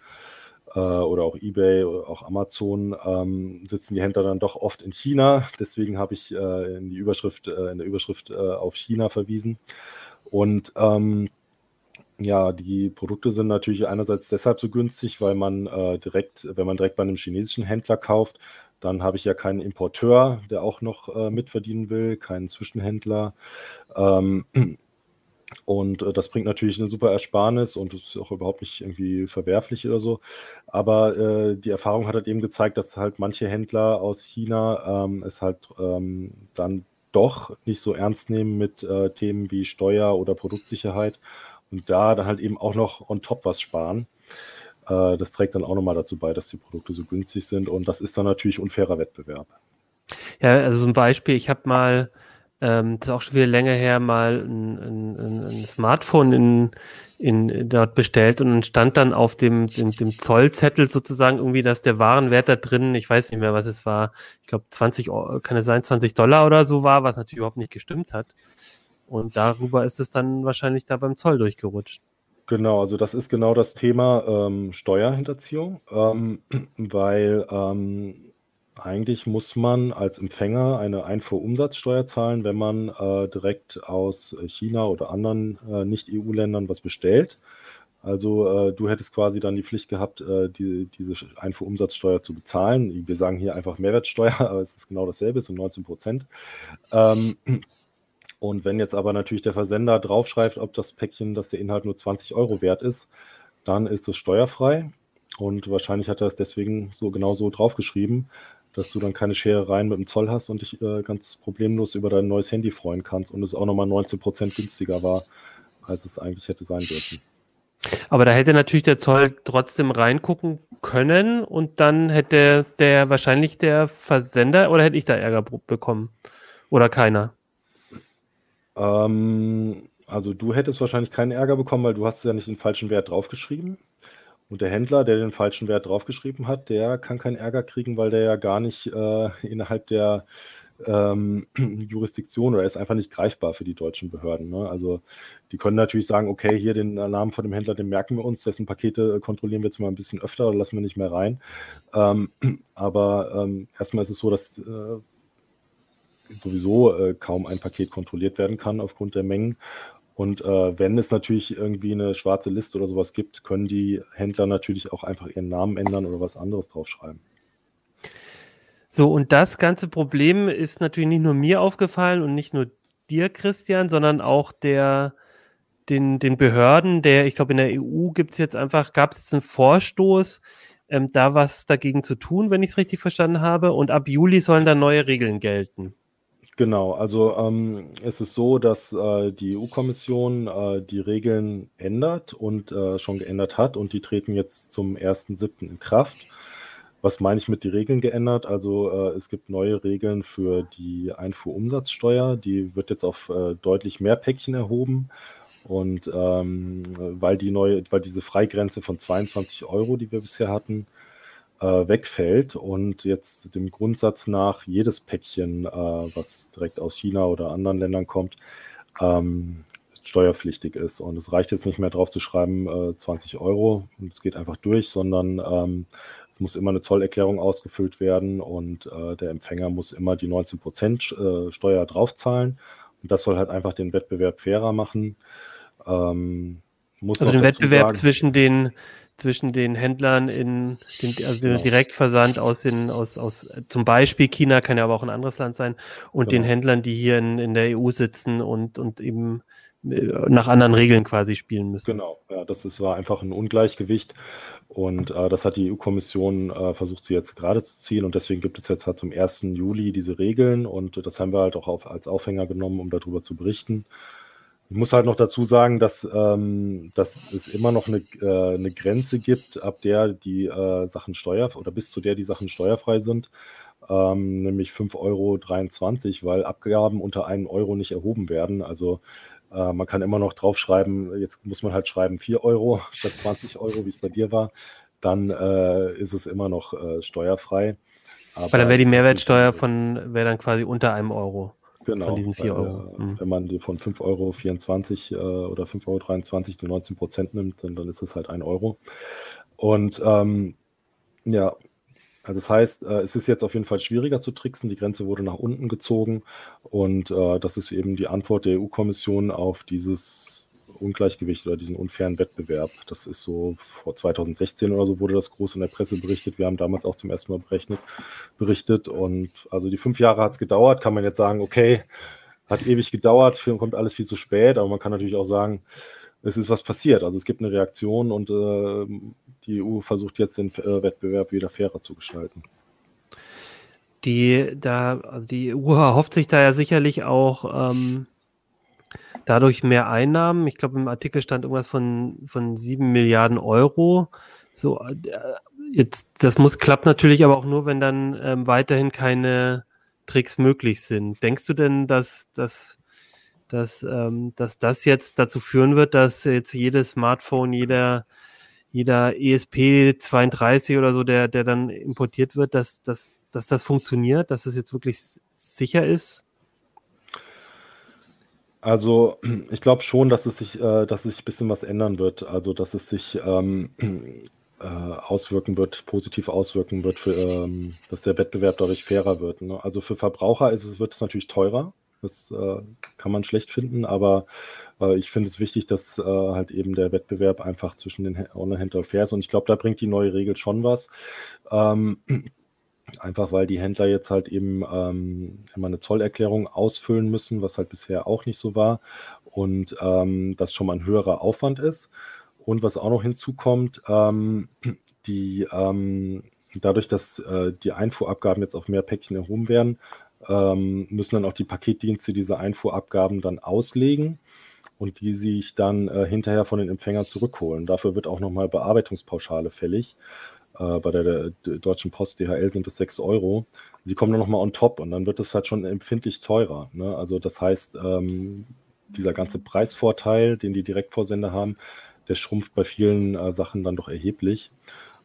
S5: äh, oder auch eBay oder auch Amazon ähm, sitzen die Händler dann doch oft in China. Deswegen habe ich äh, in die Überschrift, in der Überschrift auf China verwiesen. Und ähm, ja, die Produkte sind natürlich einerseits deshalb so günstig, weil man äh, direkt, wenn man direkt bei einem chinesischen Händler kauft, dann habe ich ja keinen Importeur, der auch noch äh, mitverdienen will, keinen Zwischenhändler. Ähm, und äh, das bringt natürlich eine super Ersparnis und ist auch überhaupt nicht irgendwie verwerflich oder so. Aber äh, die Erfahrung hat halt eben gezeigt, dass halt manche Händler aus China ähm, es halt ähm, dann doch nicht so ernst nehmen mit äh, Themen wie Steuer oder Produktsicherheit und da dann halt eben auch noch on top was sparen. Äh, das trägt dann auch nochmal dazu bei, dass die Produkte so günstig sind und das ist dann natürlich unfairer Wettbewerb.
S1: Ja, also so ein Beispiel, ich habe mal, ähm, das ist auch schon wieder länger her, mal ein, ein, ein Smartphone in, in, dort bestellt und stand dann auf dem, dem, dem Zollzettel sozusagen irgendwie, dass der Warenwert da drin, ich weiß nicht mehr, was es war, ich glaube 20, kann es sein, 20 Dollar oder so war, was natürlich überhaupt nicht gestimmt hat. Und darüber ist es dann wahrscheinlich da beim Zoll durchgerutscht.
S5: Genau, also das ist genau das Thema ähm, Steuerhinterziehung, ähm, weil ähm, eigentlich muss man als Empfänger eine Einfuhrumsatzsteuer zahlen, wenn man äh, direkt aus China oder anderen äh, Nicht-EU-Ländern was bestellt. Also äh, du hättest quasi dann die Pflicht gehabt, äh, die, diese Einfuhrumsatzsteuer zu bezahlen. Wir sagen hier einfach Mehrwertsteuer, aber es ist genau dasselbe, sind 19 Prozent. Und wenn jetzt aber natürlich der Versender draufschreibt, ob das Päckchen, dass der Inhalt nur 20 Euro wert ist, dann ist es steuerfrei. Und wahrscheinlich hat er es deswegen so genau so draufgeschrieben, dass du dann keine Scherereien mit dem Zoll hast und dich äh, ganz problemlos über dein neues Handy freuen kannst und es auch nochmal 19% günstiger war, als es eigentlich hätte sein dürfen.
S1: Aber da hätte natürlich der Zoll trotzdem reingucken können und dann hätte der wahrscheinlich der Versender oder hätte ich da Ärger bekommen? Oder keiner?
S5: Ähm, also du hättest wahrscheinlich keinen Ärger bekommen, weil du hast ja nicht den falschen Wert draufgeschrieben. Und der Händler, der den falschen Wert draufgeschrieben hat, der kann keinen Ärger kriegen, weil der ja gar nicht äh, innerhalb der ähm, Jurisdiktion oder ist einfach nicht greifbar für die deutschen Behörden. Ne? Also die können natürlich sagen, okay, hier den Namen von dem Händler, den merken wir uns, dessen Pakete kontrollieren wir jetzt mal ein bisschen öfter oder lassen wir nicht mehr rein. Ähm, aber ähm, erstmal ist es so, dass äh, sowieso äh, kaum ein Paket kontrolliert werden kann aufgrund der Mengen. Und äh, wenn es natürlich irgendwie eine schwarze Liste oder sowas gibt, können die Händler natürlich auch einfach ihren Namen ändern oder was anderes draufschreiben.
S1: So, und das ganze Problem ist natürlich nicht nur mir aufgefallen und nicht nur dir, Christian, sondern auch der, den, den Behörden, der, ich glaube, in der EU gibt es jetzt einfach, gab es jetzt einen Vorstoß, ähm, da was dagegen zu tun, wenn ich es richtig verstanden habe. Und ab Juli sollen da neue Regeln gelten.
S5: Genau, also ähm, es ist so, dass äh, die EU-Kommission äh, die Regeln ändert und äh, schon geändert hat und die treten jetzt zum 1.7. in Kraft. Was meine ich mit die Regeln geändert? Also äh, es gibt neue Regeln für die Einfuhrumsatzsteuer, die wird jetzt auf äh, deutlich mehr Päckchen erhoben. Und ähm, weil die neue, weil diese Freigrenze von 22 Euro, die wir bisher hatten, wegfällt und jetzt dem Grundsatz nach jedes Päckchen, äh, was direkt aus China oder anderen Ländern kommt, ähm, steuerpflichtig ist. Und es reicht jetzt nicht mehr drauf zu schreiben, äh, 20 Euro und es geht einfach durch, sondern ähm, es muss immer eine Zollerklärung ausgefüllt werden und äh, der Empfänger muss immer die 19 Prozent äh, Steuer draufzahlen. Und das soll halt einfach den Wettbewerb fairer machen. Ähm,
S1: also den Wettbewerb sagen, zwischen den zwischen den Händlern in den, also genau. Direktversand aus den, aus, aus zum Beispiel China, kann ja aber auch ein anderes Land sein, und genau. den Händlern, die hier in, in der EU sitzen und, und eben nach anderen Regeln quasi spielen müssen.
S5: Genau, ja, das ist, war einfach ein Ungleichgewicht und äh, das hat die EU-Kommission äh, versucht, sie jetzt gerade zu ziehen und deswegen gibt es jetzt halt zum 1. Juli diese Regeln und das haben wir halt auch auf, als Aufhänger genommen, um darüber zu berichten. Ich muss halt noch dazu sagen, dass, ähm, dass es immer noch eine, äh, eine Grenze gibt, ab der die äh, Sachen steuer oder bis zu der die Sachen steuerfrei sind, ähm, nämlich 5,23 Euro, weil Abgaben unter einen Euro nicht erhoben werden. Also äh, man kann immer noch draufschreiben, jetzt muss man halt schreiben 4 Euro statt 20 Euro, wie es bei dir war. Dann äh, ist es immer noch äh, steuerfrei.
S1: Aber Weil dann wäre die Mehrwertsteuer von, wäre dann quasi unter einem Euro.
S5: Genau,
S1: von diesen 4 Euro.
S5: Mhm. Wenn man von 5,24 Euro äh, oder 5,23 Euro die 19 Prozent nimmt, dann, dann ist es halt 1 Euro. Und ähm, ja, also das heißt, äh, es ist jetzt auf jeden Fall schwieriger zu tricksen. Die Grenze wurde nach unten gezogen und äh, das ist eben die Antwort der EU-Kommission auf dieses Ungleichgewicht oder diesen unfairen Wettbewerb. Das ist so vor 2016 oder so wurde das groß in der Presse berichtet. Wir haben damals auch zum ersten Mal berechnet, berichtet. Und also die fünf Jahre hat es gedauert. Kann man jetzt sagen, okay, hat ewig gedauert, kommt alles viel zu spät. Aber man kann natürlich auch sagen, es ist was passiert. Also es gibt eine Reaktion und äh, die EU versucht jetzt den äh, Wettbewerb wieder fairer zu gestalten.
S1: Die, da, also die EU erhofft sich da ja sicherlich auch ähm, dadurch mehr Einnahmen. Ich glaube, im Artikel stand irgendwas von, von 7 Milliarden Euro. So, äh, jetzt, das muss, klappt natürlich aber auch nur, wenn dann ähm, weiterhin keine Tricks möglich sind. Denkst du denn, dass, dass, dass, ähm, dass das jetzt dazu führen wird, dass jetzt jedes Smartphone, jeder, jeder ESP 32 oder so, der, der dann importiert wird, dass, dass, dass das funktioniert, dass es das jetzt wirklich sicher ist?
S5: Also ich glaube schon, dass es sich, äh, dass sich ein bisschen was ändern wird. Also dass es sich ähm, äh, auswirken wird, positiv auswirken wird, für, ähm, dass der Wettbewerb dadurch fairer wird. Ne? Also für Verbraucher ist es, wird es natürlich teurer. Das äh, kann man schlecht finden, aber äh, ich finde es wichtig, dass äh, halt eben der Wettbewerb einfach zwischen den Online-Händlern fair ist. Und ich glaube, da bringt die neue Regel schon was. Ähm, Einfach weil die Händler jetzt halt eben ähm, immer eine Zollerklärung ausfüllen müssen, was halt bisher auch nicht so war. Und ähm, das schon mal ein höherer Aufwand ist. Und was auch noch hinzukommt, ähm, die, ähm, dadurch, dass äh, die Einfuhrabgaben jetzt auf mehr Päckchen erhoben werden, ähm, müssen dann auch die Paketdienste diese Einfuhrabgaben dann auslegen und die sich dann äh, hinterher von den Empfängern zurückholen. Dafür wird auch nochmal Bearbeitungspauschale fällig. Äh, bei der, der, Deutschen Post DHL sind es 6 Euro. Sie kommen dann nochmal on top und dann wird es halt schon empfindlich teurer. Ne? Also das heißt, ähm, dieser ganze Preisvorteil, den die Direktvorsender haben, der schrumpft bei vielen äh, Sachen dann doch erheblich.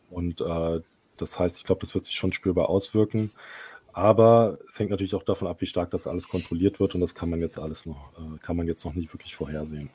S5: Und äh, das heißt, ich glaube, das wird sich schon spürbar auswirken. Aber es hängt natürlich auch davon ab, wie stark das alles kontrolliert wird und das kann man jetzt alles noch, äh, kann man jetzt noch nicht wirklich vorhersehen.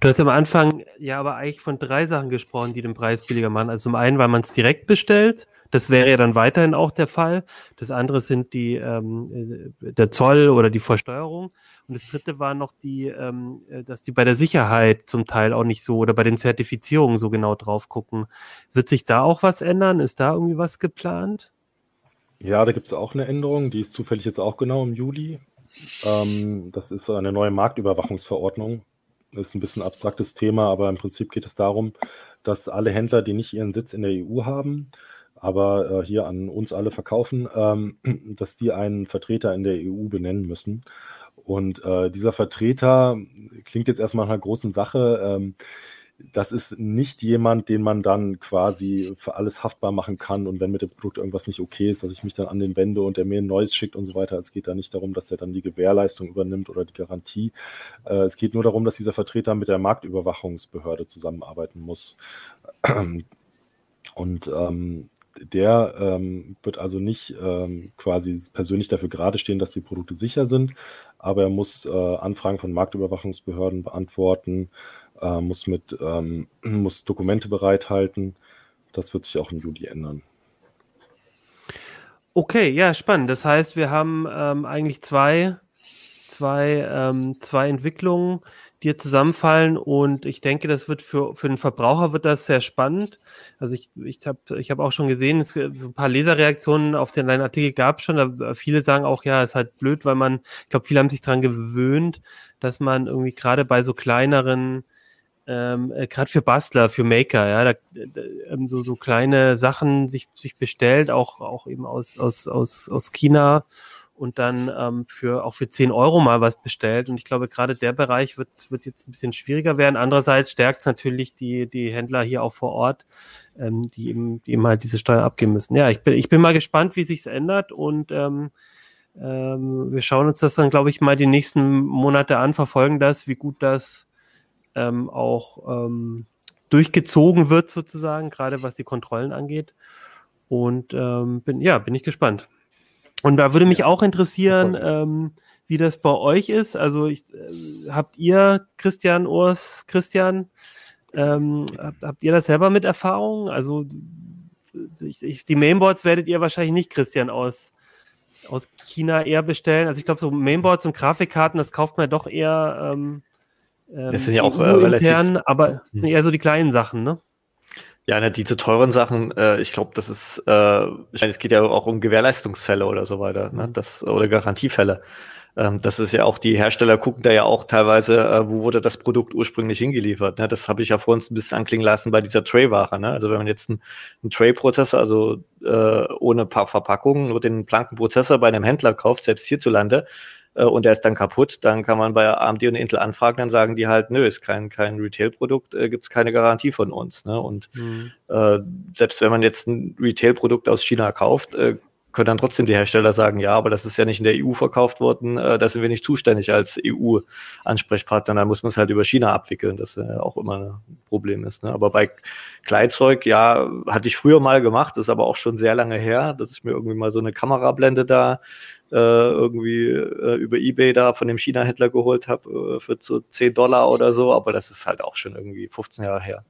S1: Du hast am Anfang ja aber eigentlich von drei Sachen gesprochen, die den Preis billiger machen. Also zum einen, weil man es direkt bestellt, das wäre ja dann weiterhin auch der Fall. Das andere sind die ähm, äh, der Zoll oder die Versteuerung. Und das dritte war noch die, ähm, äh, dass die bei der Sicherheit zum Teil auch nicht so oder bei den Zertifizierungen so genau drauf gucken. Wird sich da auch was ändern? Ist da irgendwie was geplant?
S5: Ja, da gibt es auch eine Änderung, die ist zufällig jetzt auch genau im Juli. Ähm, das ist eine neue Marktüberwachungsverordnung ist ein bisschen ein abstraktes Thema, aber im Prinzip geht es darum, dass alle Händler, die nicht ihren Sitz in der EU haben, aber äh, hier an uns alle verkaufen, ähm, dass die einen Vertreter in der EU benennen müssen. Und äh, dieser Vertreter klingt jetzt erstmal nach einer großen Sache. Ähm, das ist nicht jemand, den man dann quasi für alles haftbar machen kann und wenn mit dem Produkt irgendwas nicht okay ist, dass ich mich dann an den wende und der mir ein neues schickt und so weiter. Es geht da nicht darum, dass er dann die Gewährleistung übernimmt oder die Garantie. Äh, es geht nur darum, dass dieser Vertreter mit der Marktüberwachungsbehörde zusammenarbeiten muss. Und ähm, der ähm, wird also nicht ähm, quasi persönlich dafür gerade stehen, dass die Produkte sicher sind, aber er muss äh, Anfragen von Marktüberwachungsbehörden beantworten, äh, muss, mit, ähm, muss Dokumente bereithalten. Das wird sich auch im Juli ändern.
S1: Okay, ja, spannend. Das heißt, wir haben ähm, eigentlich zwei, zwei, ähm, zwei Entwicklungen, dir zusammenfallen und ich denke, das wird für, für den Verbraucher wird das sehr spannend. Also ich, ich habe ich hab auch schon gesehen, es so ein paar Leserreaktionen auf den Artikel gab es schon. Da, viele sagen auch, ja, es ist halt blöd, weil man, ich glaube, viele haben sich daran gewöhnt, dass man irgendwie gerade bei so kleineren ähm, äh, gerade für Bastler, für Maker, ja, da, da, ähm, so, so kleine Sachen sich, sich bestellt, auch, auch eben aus, aus, aus, aus China und dann ähm, für auch für 10 Euro mal was bestellt. Und ich glaube, gerade der Bereich wird, wird jetzt ein bisschen schwieriger werden. Andererseits stärkt es natürlich die, die Händler hier auch vor Ort, ähm, die, eben, die eben halt diese Steuer abgeben müssen. Ja, ich bin, ich bin mal gespannt, wie sich's ändert und ähm, ähm, wir schauen uns das dann, glaube ich, mal die nächsten Monate an, verfolgen das, wie gut das ähm, auch ähm, durchgezogen wird, sozusagen, gerade was die Kontrollen angeht. Und ähm, bin, ja, bin ich gespannt. Und da würde mich ja. auch interessieren, ähm, wie das bei euch ist. Also ich, äh, habt ihr, Christian Urs, Christian, ähm, habt, habt, ihr das selber mit Erfahrung? Also ich, ich, die Mainboards werdet ihr wahrscheinlich nicht, Christian, aus, aus China eher bestellen. Also ich glaube, so Mainboards und Grafikkarten, das kauft man doch eher ähm,
S4: das sind ja auch äh, relativ.
S1: Aber es sind eher so die kleinen Sachen, ne?
S4: Ja, ne, diese teuren Sachen, äh, ich glaube, das ist, äh, ich meine, es geht ja auch um Gewährleistungsfälle oder so weiter, ne? Das, oder Garantiefälle. Ähm, das ist ja auch, die Hersteller gucken da ja auch teilweise, äh, wo wurde das Produkt ursprünglich hingeliefert. Ne? Das habe ich ja vor uns ein bisschen anklingen lassen bei dieser Tray-Ware. Ne? Also wenn man jetzt einen, einen Tray-Prozessor, also äh, ohne paar Verpackungen, nur den blanken Prozessor bei einem Händler kauft, selbst hierzulande, äh, und der ist dann kaputt, dann kann man bei AMD und Intel anfragen, dann sagen die halt, nö, ist kein, kein Retail-Produkt, äh, gibt es keine Garantie von uns. Ne? Und mhm. äh, selbst wenn man jetzt ein Retail-Produkt aus China kauft, äh, können dann trotzdem die Hersteller sagen, ja, aber das ist ja nicht in der EU verkauft worden, äh, da sind wir nicht zuständig als EU-Ansprechpartner, dann muss man es halt über China abwickeln, das äh, auch immer ein Problem ist. Ne? Aber bei Kleinzeug, ja, hatte ich früher mal gemacht, ist aber auch schon sehr lange her, dass ich mir irgendwie mal so eine Kamerablende da äh, irgendwie äh, über Ebay da von dem China-Händler geholt habe äh, für so 10 Dollar oder so, aber das ist halt auch schon irgendwie 15 Jahre her.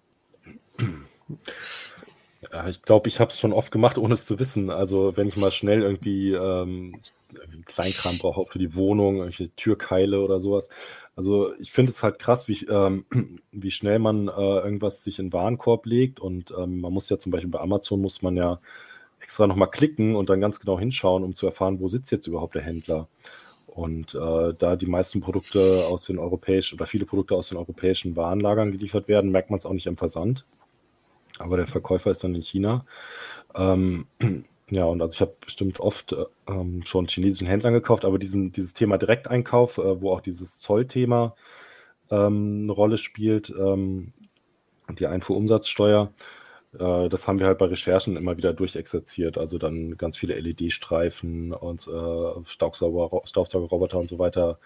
S5: Ja, ich glaube, ich habe es schon oft gemacht, ohne es zu wissen. Also wenn ich mal schnell irgendwie ähm, Kleinkram brauche für die Wohnung, irgendwelche Türkeile oder sowas. Also ich finde es halt krass, wie, ähm, wie schnell man äh, irgendwas sich in Warenkorb legt. Und ähm, man muss ja zum Beispiel bei Amazon muss man ja extra nochmal klicken und dann ganz genau hinschauen, um zu erfahren, wo sitzt jetzt überhaupt der Händler. Und äh, da die meisten Produkte aus den europäischen oder viele Produkte aus den europäischen Warenlagern geliefert werden, merkt man es auch nicht im Versand. Aber der Verkäufer ist dann in China. Ähm, ja, und also ich habe bestimmt oft äh, ähm, schon chinesischen Händlern gekauft, aber diesen, dieses Thema Direkteinkauf, äh, wo auch dieses Zollthema ähm, eine Rolle spielt, ähm, die Einfuhrumsatzsteuer, äh, das haben wir halt bei Recherchen immer wieder durchexerziert. Also dann ganz viele LED-Streifen und äh, Staubsauger, Staubsaugerroboter und so weiter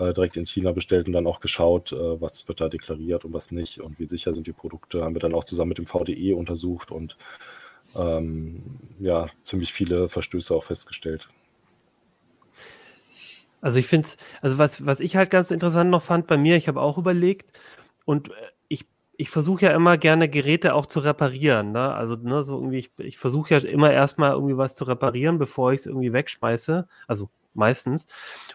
S5: äh, direkt in China bestellt und dann auch geschaut, äh, was wird da deklariert und was nicht und wie sicher sind die Produkte. Haben wir dann auch zusammen mit dem VDE untersucht und ähm, ja, ziemlich viele Verstöße auch festgestellt.
S1: Also ich finde also was, was ich halt ganz interessant noch fand bei mir, ich habe auch überlegt und äh, ich ich versuche ja immer gerne Geräte auch zu reparieren. Ne? Also ne, so irgendwie, ich, ich versuche ja immer erstmal irgendwie was zu reparieren, bevor ich es irgendwie wegschmeiße. Also meistens.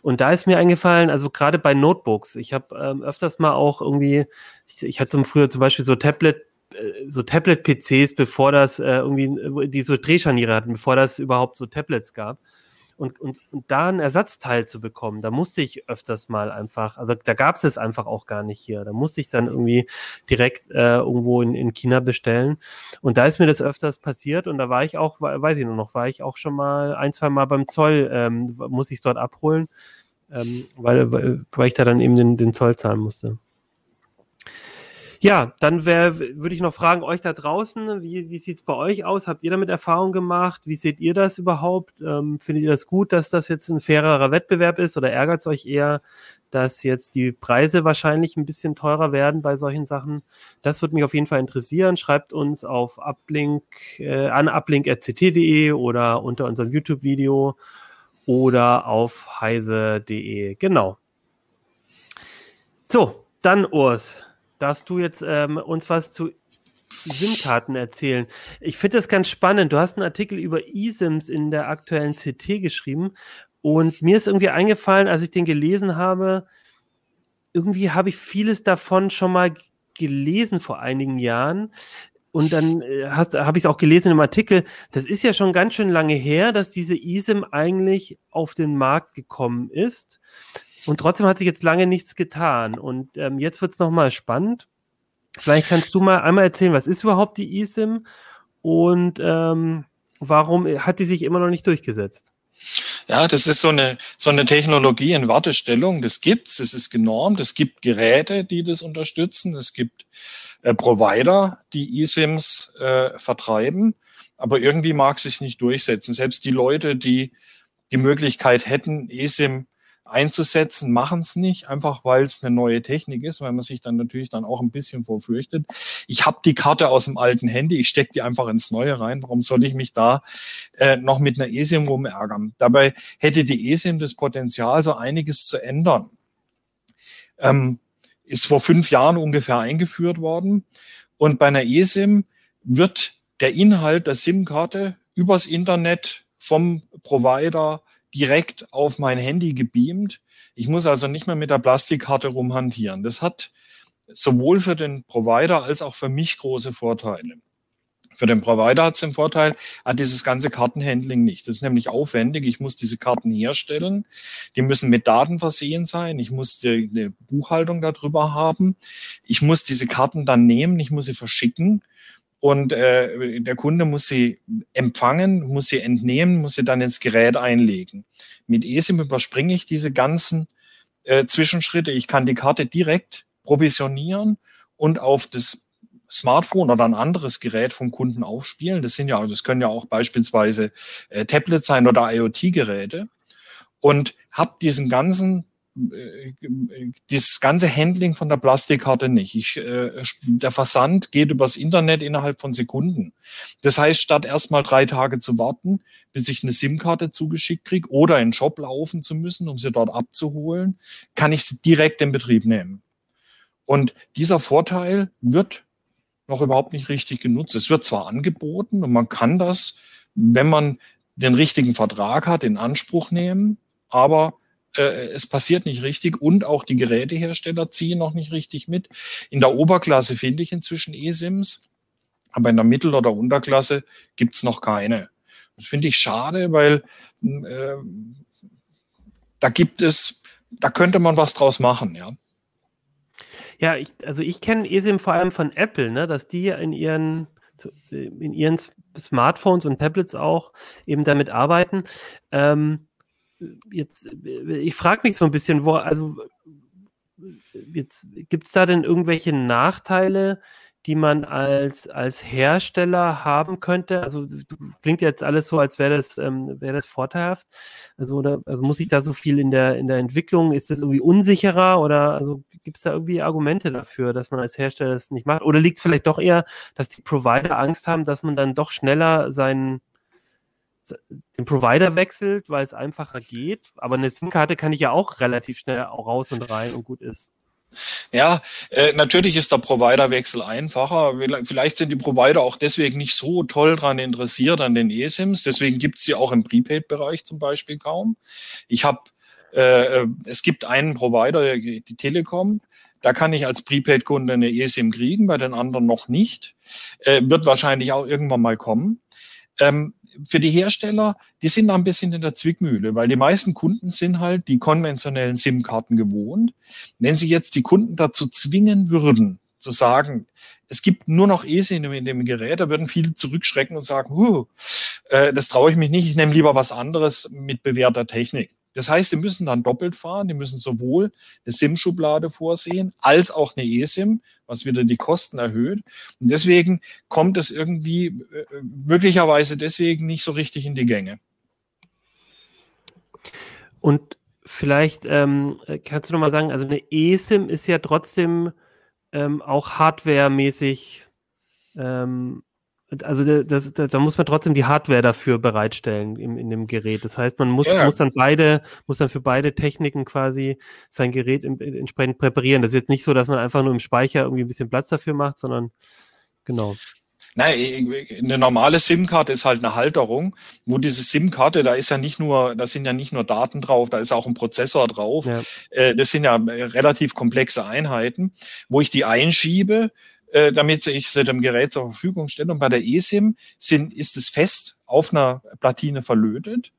S1: Und da ist mir eingefallen, also gerade bei Notebooks, ich habe ähm, öfters mal auch irgendwie, ich, ich hatte früher zum Beispiel so Tablet äh, so Tablet-PCs, bevor das äh, irgendwie, die so Drehscharniere hatten, bevor das überhaupt so Tablets gab und, und, und da ein Ersatzteil zu bekommen, da musste ich öfters mal einfach, also da gab es es einfach auch gar nicht hier. Da musste ich dann irgendwie direkt äh, irgendwo in, in China bestellen. Und da ist mir das öfters passiert und da war ich auch, weiß ich nur noch, war ich auch schon mal ein, zwei Mal beim Zoll, ähm, muss ich dort abholen, ähm, weil, weil, weil ich da dann eben den, den Zoll zahlen musste. Ja, dann würde ich noch fragen, euch da draußen, wie, wie sieht es bei euch aus? Habt ihr damit Erfahrung gemacht? Wie seht ihr das überhaupt? Ähm, findet ihr das gut, dass das jetzt ein fairerer Wettbewerb ist oder ärgert es euch eher, dass jetzt die Preise wahrscheinlich ein bisschen teurer werden bei solchen Sachen? Das würde mich auf jeden Fall interessieren. Schreibt uns auf uplink, äh, an uplink.ct.de oder unter unserem YouTube-Video oder auf heise.de. Genau. So, dann Urs darfst du jetzt ähm, uns was zu SIM-Karten erzählen. Ich finde das ganz spannend. Du hast einen Artikel über eSIMs in der aktuellen CT geschrieben und mir ist irgendwie eingefallen, als ich den gelesen habe, irgendwie habe ich vieles davon schon mal gelesen vor einigen Jahren. Und dann äh, habe ich es auch gelesen im Artikel, das ist ja schon ganz schön lange her, dass diese eSIM eigentlich auf den Markt gekommen ist. Und trotzdem hat sich jetzt lange nichts getan. Und ähm, jetzt wird es nochmal spannend. Vielleicht kannst du mal einmal erzählen, was ist überhaupt die eSIM und ähm, warum hat die sich immer noch nicht durchgesetzt?
S6: Ja, das ist so eine, so eine Technologie in Wartestellung. Das gibt's, es ist genormt. Es gibt Geräte, die das unterstützen. Es gibt äh, Provider, die eSIMs äh, vertreiben. Aber irgendwie mag sich nicht durchsetzen. Selbst die Leute, die die Möglichkeit hätten, eSIM einzusetzen, machen es nicht, einfach weil es eine neue Technik ist, weil man sich dann natürlich dann auch ein bisschen vorfürchtet. Ich habe die Karte aus dem alten Handy, ich stecke die einfach ins neue rein. Warum soll ich mich da äh, noch mit einer eSIM rumärgern? Dabei hätte die eSIM das Potenzial, so einiges zu ändern. Ähm, ist vor fünf Jahren ungefähr eingeführt worden. Und bei einer eSIM wird der Inhalt der SIM-Karte übers Internet vom Provider direkt auf mein Handy gebeamt. Ich muss also nicht mehr mit der Plastikkarte rumhantieren. Das hat sowohl für den Provider als auch für mich große Vorteile. Für den Provider hat es den Vorteil, hat dieses ganze Kartenhandling nicht. Das ist nämlich aufwendig. Ich muss diese Karten herstellen. Die müssen mit Daten versehen sein. Ich muss die, eine Buchhaltung darüber haben. Ich muss diese Karten dann nehmen. Ich muss sie verschicken. Und äh, der Kunde muss sie empfangen, muss sie entnehmen, muss sie dann ins Gerät einlegen. Mit eSIM überspringe ich diese ganzen äh, Zwischenschritte. Ich kann die Karte direkt provisionieren und auf das Smartphone oder ein anderes Gerät vom Kunden aufspielen. Das sind ja, das können ja auch beispielsweise äh, Tablets sein oder IoT-Geräte. Und habe diesen ganzen das ganze Handling von der Plastikkarte nicht. Ich, äh, der Versand geht übers Internet innerhalb von Sekunden. Das heißt, statt erstmal drei Tage zu warten, bis ich eine SIM-Karte zugeschickt kriege oder in den Shop laufen zu müssen, um sie dort abzuholen, kann ich sie direkt in Betrieb nehmen. Und dieser Vorteil wird noch überhaupt nicht richtig genutzt. Es wird zwar angeboten und man kann das, wenn man den richtigen Vertrag hat, in Anspruch nehmen, aber äh, es passiert nicht richtig und auch die Gerätehersteller ziehen noch nicht richtig mit. In der Oberklasse finde ich inzwischen eSIMs, aber in der Mittel- oder Unterklasse gibt's noch keine. Das finde ich schade, weil äh, da gibt es, da könnte man was draus machen, ja.
S1: Ja, ich, also ich kenne eSIM vor allem von Apple, ne, dass die in ihren in ihren Smartphones und Tablets auch eben damit arbeiten. Ähm, jetzt, ich frage mich so ein bisschen, wo, also jetzt gibt es da denn irgendwelche Nachteile, die man als, als Hersteller haben könnte? Also klingt jetzt alles so, als wäre das, ähm, wäre das vorteilhaft. Also, oder, also muss ich da so viel in der, in der Entwicklung, ist das irgendwie unsicherer oder also gibt es da irgendwie Argumente dafür, dass man als Hersteller das nicht macht? Oder liegt es vielleicht doch eher, dass die Provider Angst haben, dass man dann doch schneller seinen den Provider wechselt, weil es einfacher geht. Aber eine SIM-Karte kann ich ja auch relativ schnell auch raus und rein und gut ist.
S6: Ja, äh, natürlich ist der Providerwechsel einfacher. Vielleicht sind die Provider auch deswegen nicht so toll daran interessiert an den eSIMs. Deswegen gibt es sie auch im Prepaid-Bereich zum Beispiel kaum. Ich habe, äh, äh, es gibt einen Provider, die Telekom. Da kann ich als Prepaid-Kunde eine eSIM kriegen, bei den anderen noch nicht. Äh, wird wahrscheinlich auch irgendwann mal kommen. Ähm, für die Hersteller, die sind da ein bisschen in der Zwickmühle, weil die meisten Kunden sind halt die konventionellen SIM-Karten gewohnt. Wenn sie jetzt die Kunden dazu zwingen würden, zu sagen, es gibt nur noch eSIM in dem Gerät, da würden viele zurückschrecken und sagen, huh, äh, das traue ich mich nicht, ich nehme lieber was anderes mit bewährter Technik. Das heißt, die müssen dann doppelt fahren, die müssen sowohl eine SIM-Schublade vorsehen, als auch eine eSIM, was wieder die Kosten erhöht. Und deswegen kommt es irgendwie äh, möglicherweise deswegen nicht so richtig in die Gänge.
S1: Und vielleicht ähm, kannst du noch mal sagen, also eine eSIM ist ja trotzdem ähm, auch hardwaremäßig ähm, also das, das, da muss man trotzdem die Hardware dafür bereitstellen im, in dem Gerät. Das heißt, man muss, ja. muss dann beide, muss dann für beide Techniken quasi sein Gerät im, entsprechend präparieren. Das ist jetzt nicht so, dass man einfach nur im Speicher irgendwie ein bisschen Platz dafür macht, sondern genau.
S6: Nein, eine normale SIM-Karte ist halt eine Halterung, wo diese SIM-Karte, da ist ja nicht nur, da sind ja nicht nur Daten drauf, da ist auch ein Prozessor drauf. Ja. Äh, das sind ja relativ komplexe Einheiten, wo ich die einschiebe, äh, damit ich sie dem Gerät zur Verfügung stelle. Und bei der eSIM sind, ist es fest auf einer Platine verlötet.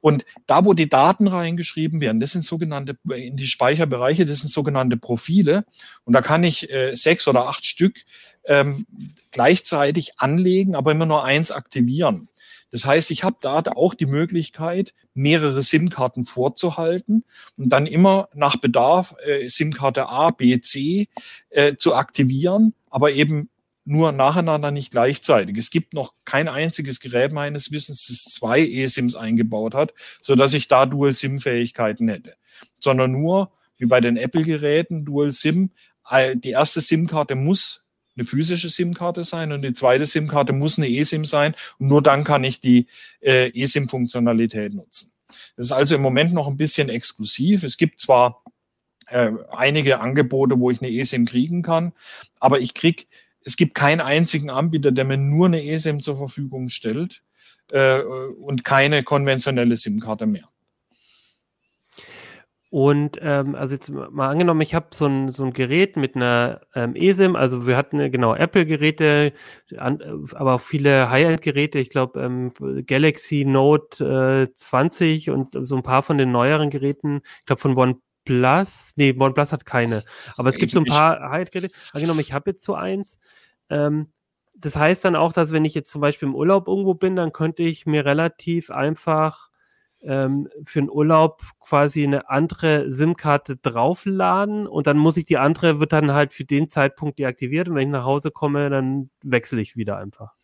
S6: Und da, wo die Daten reingeschrieben werden, das sind sogenannte, in die Speicherbereiche, das sind sogenannte Profile. Und da kann ich äh, sechs oder acht Stück ähm, gleichzeitig anlegen, aber immer nur eins aktivieren. Das heißt, ich habe da auch die Möglichkeit, mehrere SIM-Karten vorzuhalten und dann immer nach Bedarf äh, SIM-Karte A, B, C äh, zu aktivieren, aber eben nur nacheinander, nicht gleichzeitig. Es gibt noch kein einziges Gerät meines Wissens, das zwei eSIMs eingebaut hat, so dass ich da Dual-SIM-Fähigkeiten hätte, sondern nur wie bei den Apple-Geräten Dual-SIM. Die erste SIM-Karte muss eine physische SIM-Karte sein und die zweite SIM-Karte muss eine eSIM sein und nur dann kann ich die äh, eSIM-Funktionalität nutzen. Das ist also im Moment noch ein bisschen exklusiv. Es gibt zwar äh, einige Angebote, wo ich eine eSIM kriegen kann, aber ich krieg, es gibt keinen einzigen Anbieter, der mir nur eine eSIM zur Verfügung stellt äh, und keine konventionelle SIM-Karte mehr.
S1: Und ähm, also jetzt mal angenommen, ich habe so ein, so ein Gerät mit einer ähm, eSIM, also wir hatten äh, genau Apple-Geräte, aber auch viele High-End-Geräte, ich glaube ähm, Galaxy Note äh, 20 und so ein paar von den neueren Geräten, ich glaube von OnePlus, nee, OnePlus hat keine, aber es gibt so ein paar High-End-Geräte. Angenommen, ich habe jetzt so eins, ähm, das heißt dann auch, dass wenn ich jetzt zum Beispiel im Urlaub irgendwo bin, dann könnte ich mir relativ einfach ähm, für einen Urlaub quasi eine andere SIM-Karte draufladen und dann muss ich die andere, wird dann halt für den Zeitpunkt deaktiviert und wenn ich nach Hause komme, dann wechsle ich wieder einfach.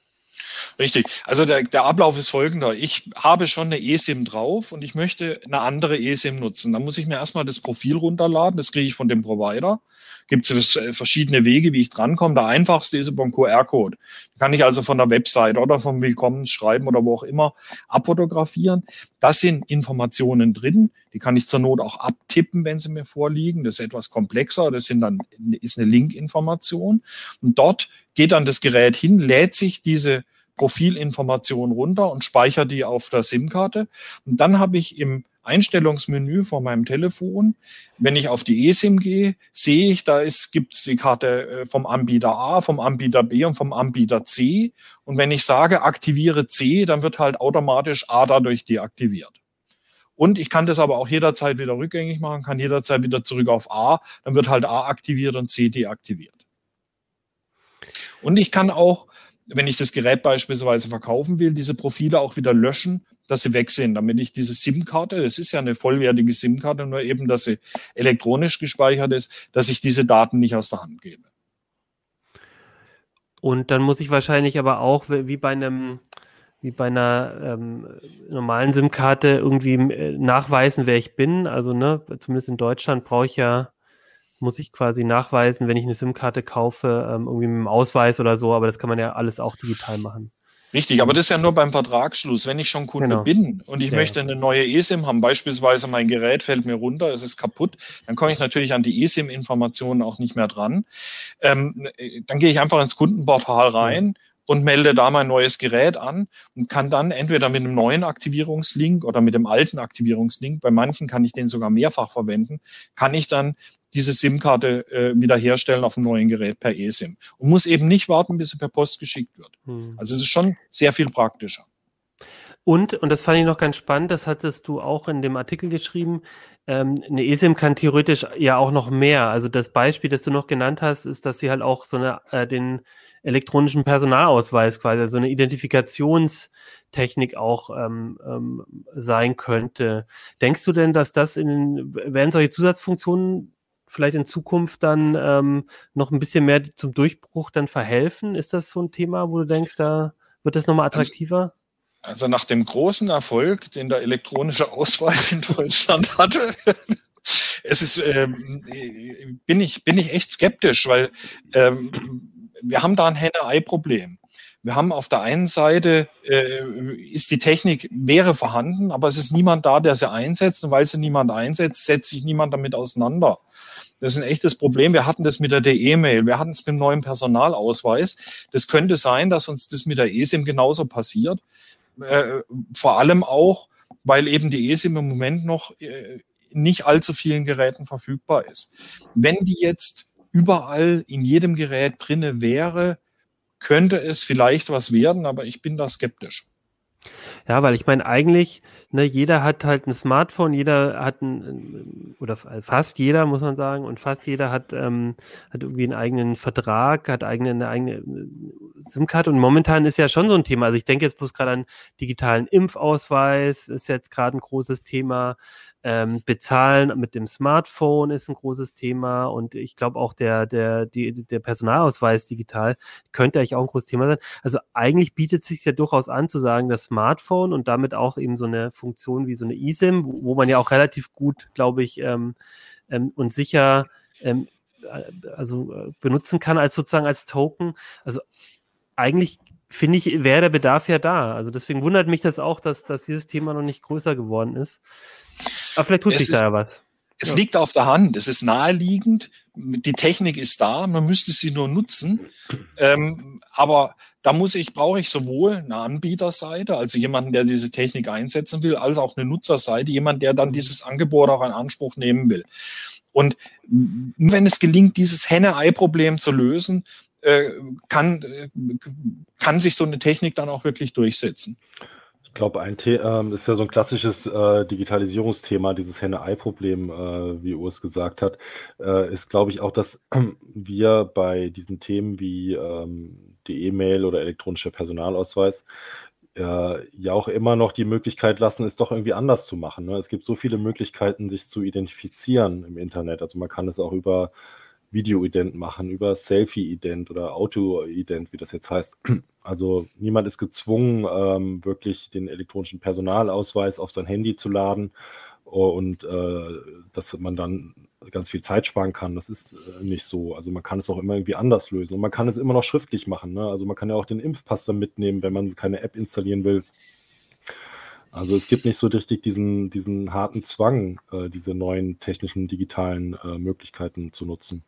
S6: Richtig. Also der, der Ablauf ist folgender. Ich habe schon eine eSIM drauf und ich möchte eine andere eSIM nutzen. Dann muss ich mir erstmal das Profil runterladen. Das kriege ich von dem Provider. Gibt es äh, verschiedene Wege, wie ich drankomme. Der einfachste ist über einen QR-Code. Kann ich also von der Website oder vom Willkommensschreiben oder wo auch immer abfotografieren. Das sind Informationen drin. Die kann ich zur Not auch abtippen, wenn sie mir vorliegen. Das ist etwas komplexer. Das sind dann, ist eine Link-Information. Und dort geht dann das Gerät hin, lädt sich diese Profilinformation runter und speichere die auf der SIM-Karte. Und dann habe ich im Einstellungsmenü von meinem Telefon, wenn ich auf die eSIM gehe, sehe ich, da gibt es die Karte äh, vom Anbieter A, vom Anbieter B und vom Anbieter C. Und wenn ich sage, aktiviere C, dann wird halt automatisch A dadurch deaktiviert. Und ich kann das aber auch jederzeit wieder rückgängig machen, kann jederzeit wieder zurück auf A, dann wird halt A aktiviert und C deaktiviert. Und ich kann auch wenn ich das Gerät beispielsweise verkaufen will, diese Profile auch wieder löschen, dass sie weg sind, damit ich diese SIM-Karte, das ist ja eine vollwertige SIM-Karte, nur eben, dass sie elektronisch gespeichert ist, dass ich diese Daten nicht aus der Hand gebe.
S1: Und dann muss ich wahrscheinlich aber auch, wie bei einem, wie bei einer ähm, normalen SIM-Karte irgendwie äh, nachweisen, wer ich bin. Also, ne, zumindest in Deutschland brauche ich ja muss ich quasi nachweisen, wenn ich eine SIM-Karte kaufe, ähm, irgendwie mit dem Ausweis oder so, aber das kann man ja alles auch digital machen.
S6: Richtig, aber das ist ja nur beim Vertragsschluss. Wenn ich schon Kunde genau. bin und ich ja. möchte eine neue eSIM haben, beispielsweise mein Gerät fällt mir runter, es ist kaputt, dann komme ich natürlich an die eSIM-Informationen auch nicht mehr dran. Ähm, dann gehe ich einfach ins Kundenportal rein und melde da mein neues Gerät an und kann dann entweder mit einem neuen Aktivierungslink oder mit dem alten Aktivierungslink, bei manchen kann ich den sogar mehrfach verwenden, kann ich dann diese SIM-Karte äh, wiederherstellen auf dem neuen Gerät per eSIM und muss eben nicht warten, bis sie per Post geschickt wird. Hm. Also es ist schon sehr viel praktischer.
S1: Und, und das fand ich noch ganz spannend, das hattest du auch in dem Artikel geschrieben, ähm, eine eSIM kann theoretisch ja auch noch mehr. Also das Beispiel, das du noch genannt hast, ist, dass sie halt auch so eine, äh, den elektronischen Personalausweis quasi, also eine Identifikationstechnik auch ähm, ähm, sein könnte. Denkst du denn, dass das in, werden solche Zusatzfunktionen vielleicht in Zukunft dann ähm, noch ein bisschen mehr zum Durchbruch dann verhelfen? Ist das so ein Thema, wo du denkst, da wird das nochmal also attraktiver?
S6: Also, also nach dem großen Erfolg, den der elektronische Ausweis in Deutschland hatte, es ist, ähm, bin ich, bin ich echt skeptisch, weil ähm, wir haben da ein Henne-Ei-Problem. Wir haben auf der einen Seite äh, ist die Technik wäre vorhanden, aber es ist niemand da, der sie einsetzt und weil sie niemand einsetzt, setzt sich niemand damit auseinander. Das ist ein echtes Problem. Wir hatten das mit der E-Mail, wir hatten es mit dem neuen Personalausweis. Das könnte sein, dass uns das mit der eSIM genauso passiert. Äh, vor allem auch, weil eben die eSIM im Moment noch äh, nicht allzu vielen Geräten verfügbar ist. Wenn die jetzt überall in jedem Gerät drinne wäre, könnte es vielleicht was werden, aber ich bin da skeptisch.
S1: Ja, weil ich meine, eigentlich, ne, jeder hat halt ein Smartphone, jeder hat ein, oder fast jeder, muss man sagen, und fast jeder hat, ähm, hat irgendwie einen eigenen Vertrag, hat eigene, eine eigene äh, SIM-Karte und momentan ist ja schon so ein Thema. Also ich denke jetzt bloß gerade an digitalen Impfausweis, ist jetzt gerade ein großes Thema. Ähm, bezahlen mit dem Smartphone ist ein großes Thema und ich glaube auch der, der, die, der Personalausweis digital könnte eigentlich auch ein großes Thema sein. Also eigentlich bietet es sich ja durchaus an zu sagen, das Smartphone und damit auch eben so eine Funktion wie so eine eSIM, wo, wo man ja auch relativ gut, glaube ich, ähm, ähm, und sicher ähm, äh, also äh, benutzen kann als sozusagen als Token. Also eigentlich finde ich, wäre der Bedarf ja da. Also deswegen wundert mich das auch, dass, dass dieses Thema noch nicht größer geworden ist. Aber vielleicht tut es sich ist, da ja was.
S6: Es ja. liegt auf der Hand, es ist naheliegend, die Technik ist da, man müsste sie nur nutzen. Ähm, aber da muss ich, brauche ich sowohl eine Anbieterseite, also jemanden, der diese Technik einsetzen will, als auch eine Nutzerseite, jemand, der dann dieses Angebot auch in Anspruch nehmen will. Und wenn es gelingt, dieses Henne-Ei-Problem zu lösen, äh, kann, äh, kann sich so eine Technik dann auch wirklich durchsetzen.
S5: Ich glaube, ein Thema ähm, ist ja so ein klassisches äh, Digitalisierungsthema, dieses Henne-Ei-Problem, äh, wie Urs gesagt hat, äh, ist, glaube ich, auch, dass wir bei diesen Themen wie ähm, die E-Mail oder elektronischer Personalausweis äh, ja auch immer noch die Möglichkeit lassen, es doch irgendwie anders zu machen. Ne? Es gibt so viele Möglichkeiten, sich zu identifizieren im Internet. Also man kann es auch über Video-Ident machen, über Selfie-Ident oder Auto-Ident, wie das jetzt heißt. Also niemand ist gezwungen, ähm, wirklich den elektronischen Personalausweis auf sein Handy zu laden und äh, dass man dann ganz viel Zeit sparen kann. Das ist äh, nicht so. Also man kann es auch immer irgendwie anders lösen und man kann es immer noch schriftlich machen. Ne? Also man kann ja auch den Impfpass dann mitnehmen, wenn man keine App installieren will. Also es gibt nicht so richtig diesen, diesen harten Zwang, äh, diese neuen technischen digitalen äh, Möglichkeiten zu nutzen.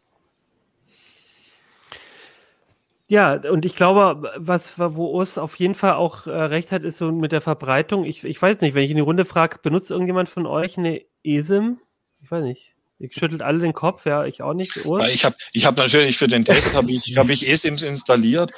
S1: Ja, und ich glaube, was, wo Urs auf jeden Fall auch äh, recht hat, ist so mit der Verbreitung. Ich, ich weiß nicht, wenn ich in die Runde frage, benutzt irgendjemand von euch eine ESIM? Ich weiß nicht. Ihr schüttelt alle den Kopf, ja, ich auch nicht.
S6: Urs? Ich habe ich hab natürlich für den Test habe ich, hab ich eSIMs installiert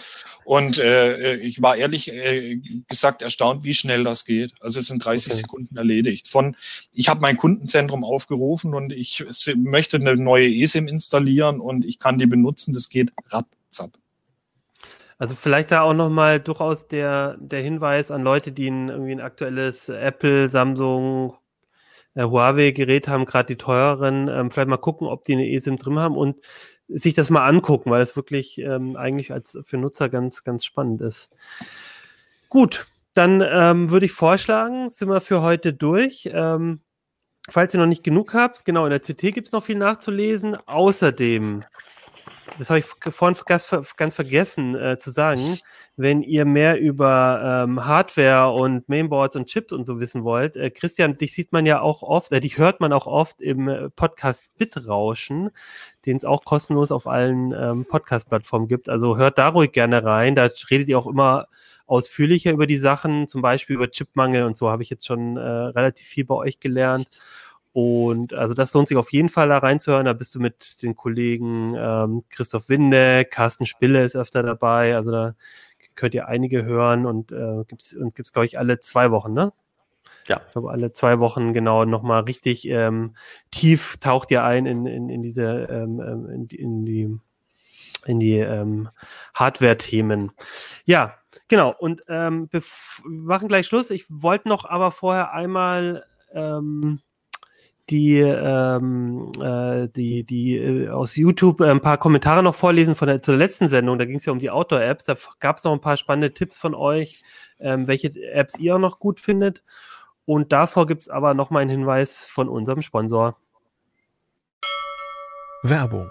S6: und äh, ich war ehrlich äh, gesagt erstaunt, wie schnell das geht. Also es sind 30 okay. Sekunden erledigt. Von ich habe mein Kundenzentrum aufgerufen und ich möchte eine neue eSIM installieren und ich kann die benutzen. Das geht ratzap.
S1: Also vielleicht da auch nochmal durchaus der, der Hinweis an Leute, die ein, irgendwie ein aktuelles Apple, Samsung, äh, Huawei-Gerät haben, gerade die teureren, ähm, vielleicht mal gucken, ob die eine eSIM drin haben und sich das mal angucken, weil es wirklich ähm, eigentlich als für Nutzer ganz, ganz spannend ist. Gut, dann ähm, würde ich vorschlagen, sind wir für heute durch. Ähm, falls ihr noch nicht genug habt, genau, in der CT gibt es noch viel nachzulesen. Außerdem das habe ich vorhin ganz, ganz vergessen äh, zu sagen, wenn ihr mehr über ähm, Hardware und Mainboards und Chips und so wissen wollt, äh, Christian, dich sieht man ja auch oft, äh, dich hört man auch oft im äh, Podcast Bitrauschen, den es auch kostenlos auf allen ähm, Podcast-Plattformen gibt. Also hört da ruhig gerne rein. Da redet ihr auch immer ausführlicher über die Sachen, zum Beispiel über Chipmangel und so habe ich jetzt schon äh, relativ viel bei euch gelernt. Und also das lohnt sich auf jeden Fall da reinzuhören. Da bist du mit den Kollegen ähm, Christoph Winde, Carsten Spille ist öfter dabei. Also da könnt ihr einige hören und äh, gibt's und gibt's glaube ich alle zwei Wochen, ne? Ja. Ich glaube alle zwei Wochen genau nochmal richtig ähm, tief taucht ihr ein in, in, in diese ähm, ähm in, die, in die in die ähm, Hardware-Themen. Ja, genau. Und ähm, wir machen gleich Schluss. Ich wollte noch aber vorher einmal ähm, die, ähm, äh, die, die äh, aus YouTube äh, ein paar Kommentare noch vorlesen von der, zur letzten Sendung. Da ging es ja um die Outdoor-Apps. Da gab es noch ein paar spannende Tipps von euch, ähm, welche Apps ihr auch noch gut findet. Und davor gibt es aber noch mal einen Hinweis von unserem Sponsor.
S3: Werbung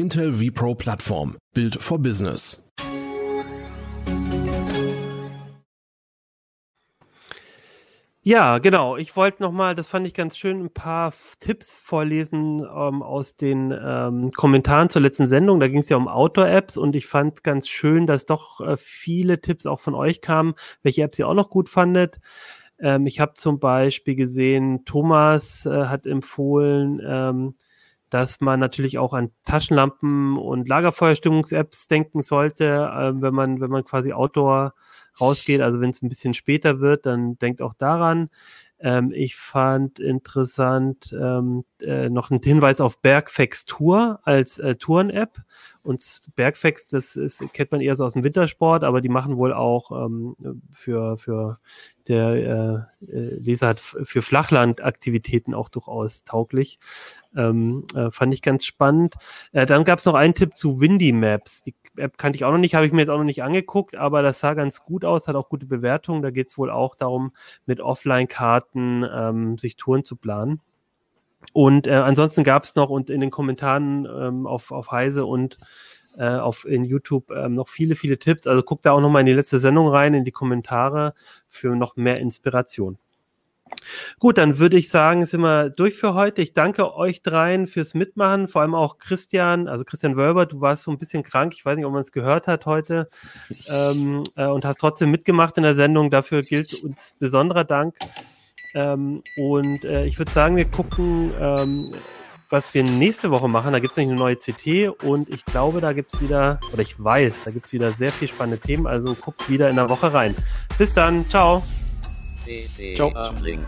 S3: Intel vPro Plattform. Build for Business.
S1: Ja, genau. Ich wollte nochmal, das fand ich ganz schön, ein paar Tipps vorlesen ähm, aus den ähm, Kommentaren zur letzten Sendung. Da ging es ja um Outdoor-Apps und ich fand ganz schön, dass doch äh, viele Tipps auch von euch kamen, welche Apps ihr auch noch gut fandet. Ähm, ich habe zum Beispiel gesehen, Thomas äh, hat empfohlen, ähm, dass man natürlich auch an Taschenlampen und Lagerfeuerstimmungs-Apps denken sollte, äh, wenn man, wenn man quasi Outdoor rausgeht. Also wenn es ein bisschen später wird, dann denkt auch daran. Ähm, ich fand interessant ähm, äh, noch ein Hinweis auf Bergfex Tour als äh, Touren-App. Und Bergfex, das ist, kennt man eher so aus dem Wintersport, aber die machen wohl auch ähm, für, für der äh, äh Leser hat für Flachlandaktivitäten auch durchaus tauglich. Ähm, äh, fand ich ganz spannend. Äh, dann gab es noch einen Tipp zu Windy Maps. Die App kannte ich auch noch nicht, habe ich mir jetzt auch noch nicht angeguckt, aber das sah ganz gut aus, hat auch gute Bewertungen. Da geht es wohl auch darum, mit Offline-Karten ähm, sich Touren zu planen. Und äh, ansonsten gab es noch und in den Kommentaren ähm, auf, auf Heise und äh, auf in YouTube ähm, noch viele, viele Tipps. Also guckt da auch noch mal in die letzte Sendung rein, in die Kommentare für noch mehr Inspiration. Gut, dann würde ich sagen, sind wir durch für heute. Ich danke euch dreien fürs Mitmachen, vor allem auch Christian, also Christian Wölber, du warst so ein bisschen krank, ich weiß nicht, ob man es gehört hat heute ähm, äh, und hast trotzdem mitgemacht in der Sendung. Dafür gilt uns besonderer Dank. Ähm, und äh, ich würde sagen, wir gucken, ähm, was wir nächste Woche machen. Da gibt es nämlich eine neue CT und ich glaube, da gibt es wieder, oder ich weiß, da gibt es wieder sehr viel spannende Themen. Also guckt wieder in der Woche rein. Bis dann, ciao.
S2: Uplink.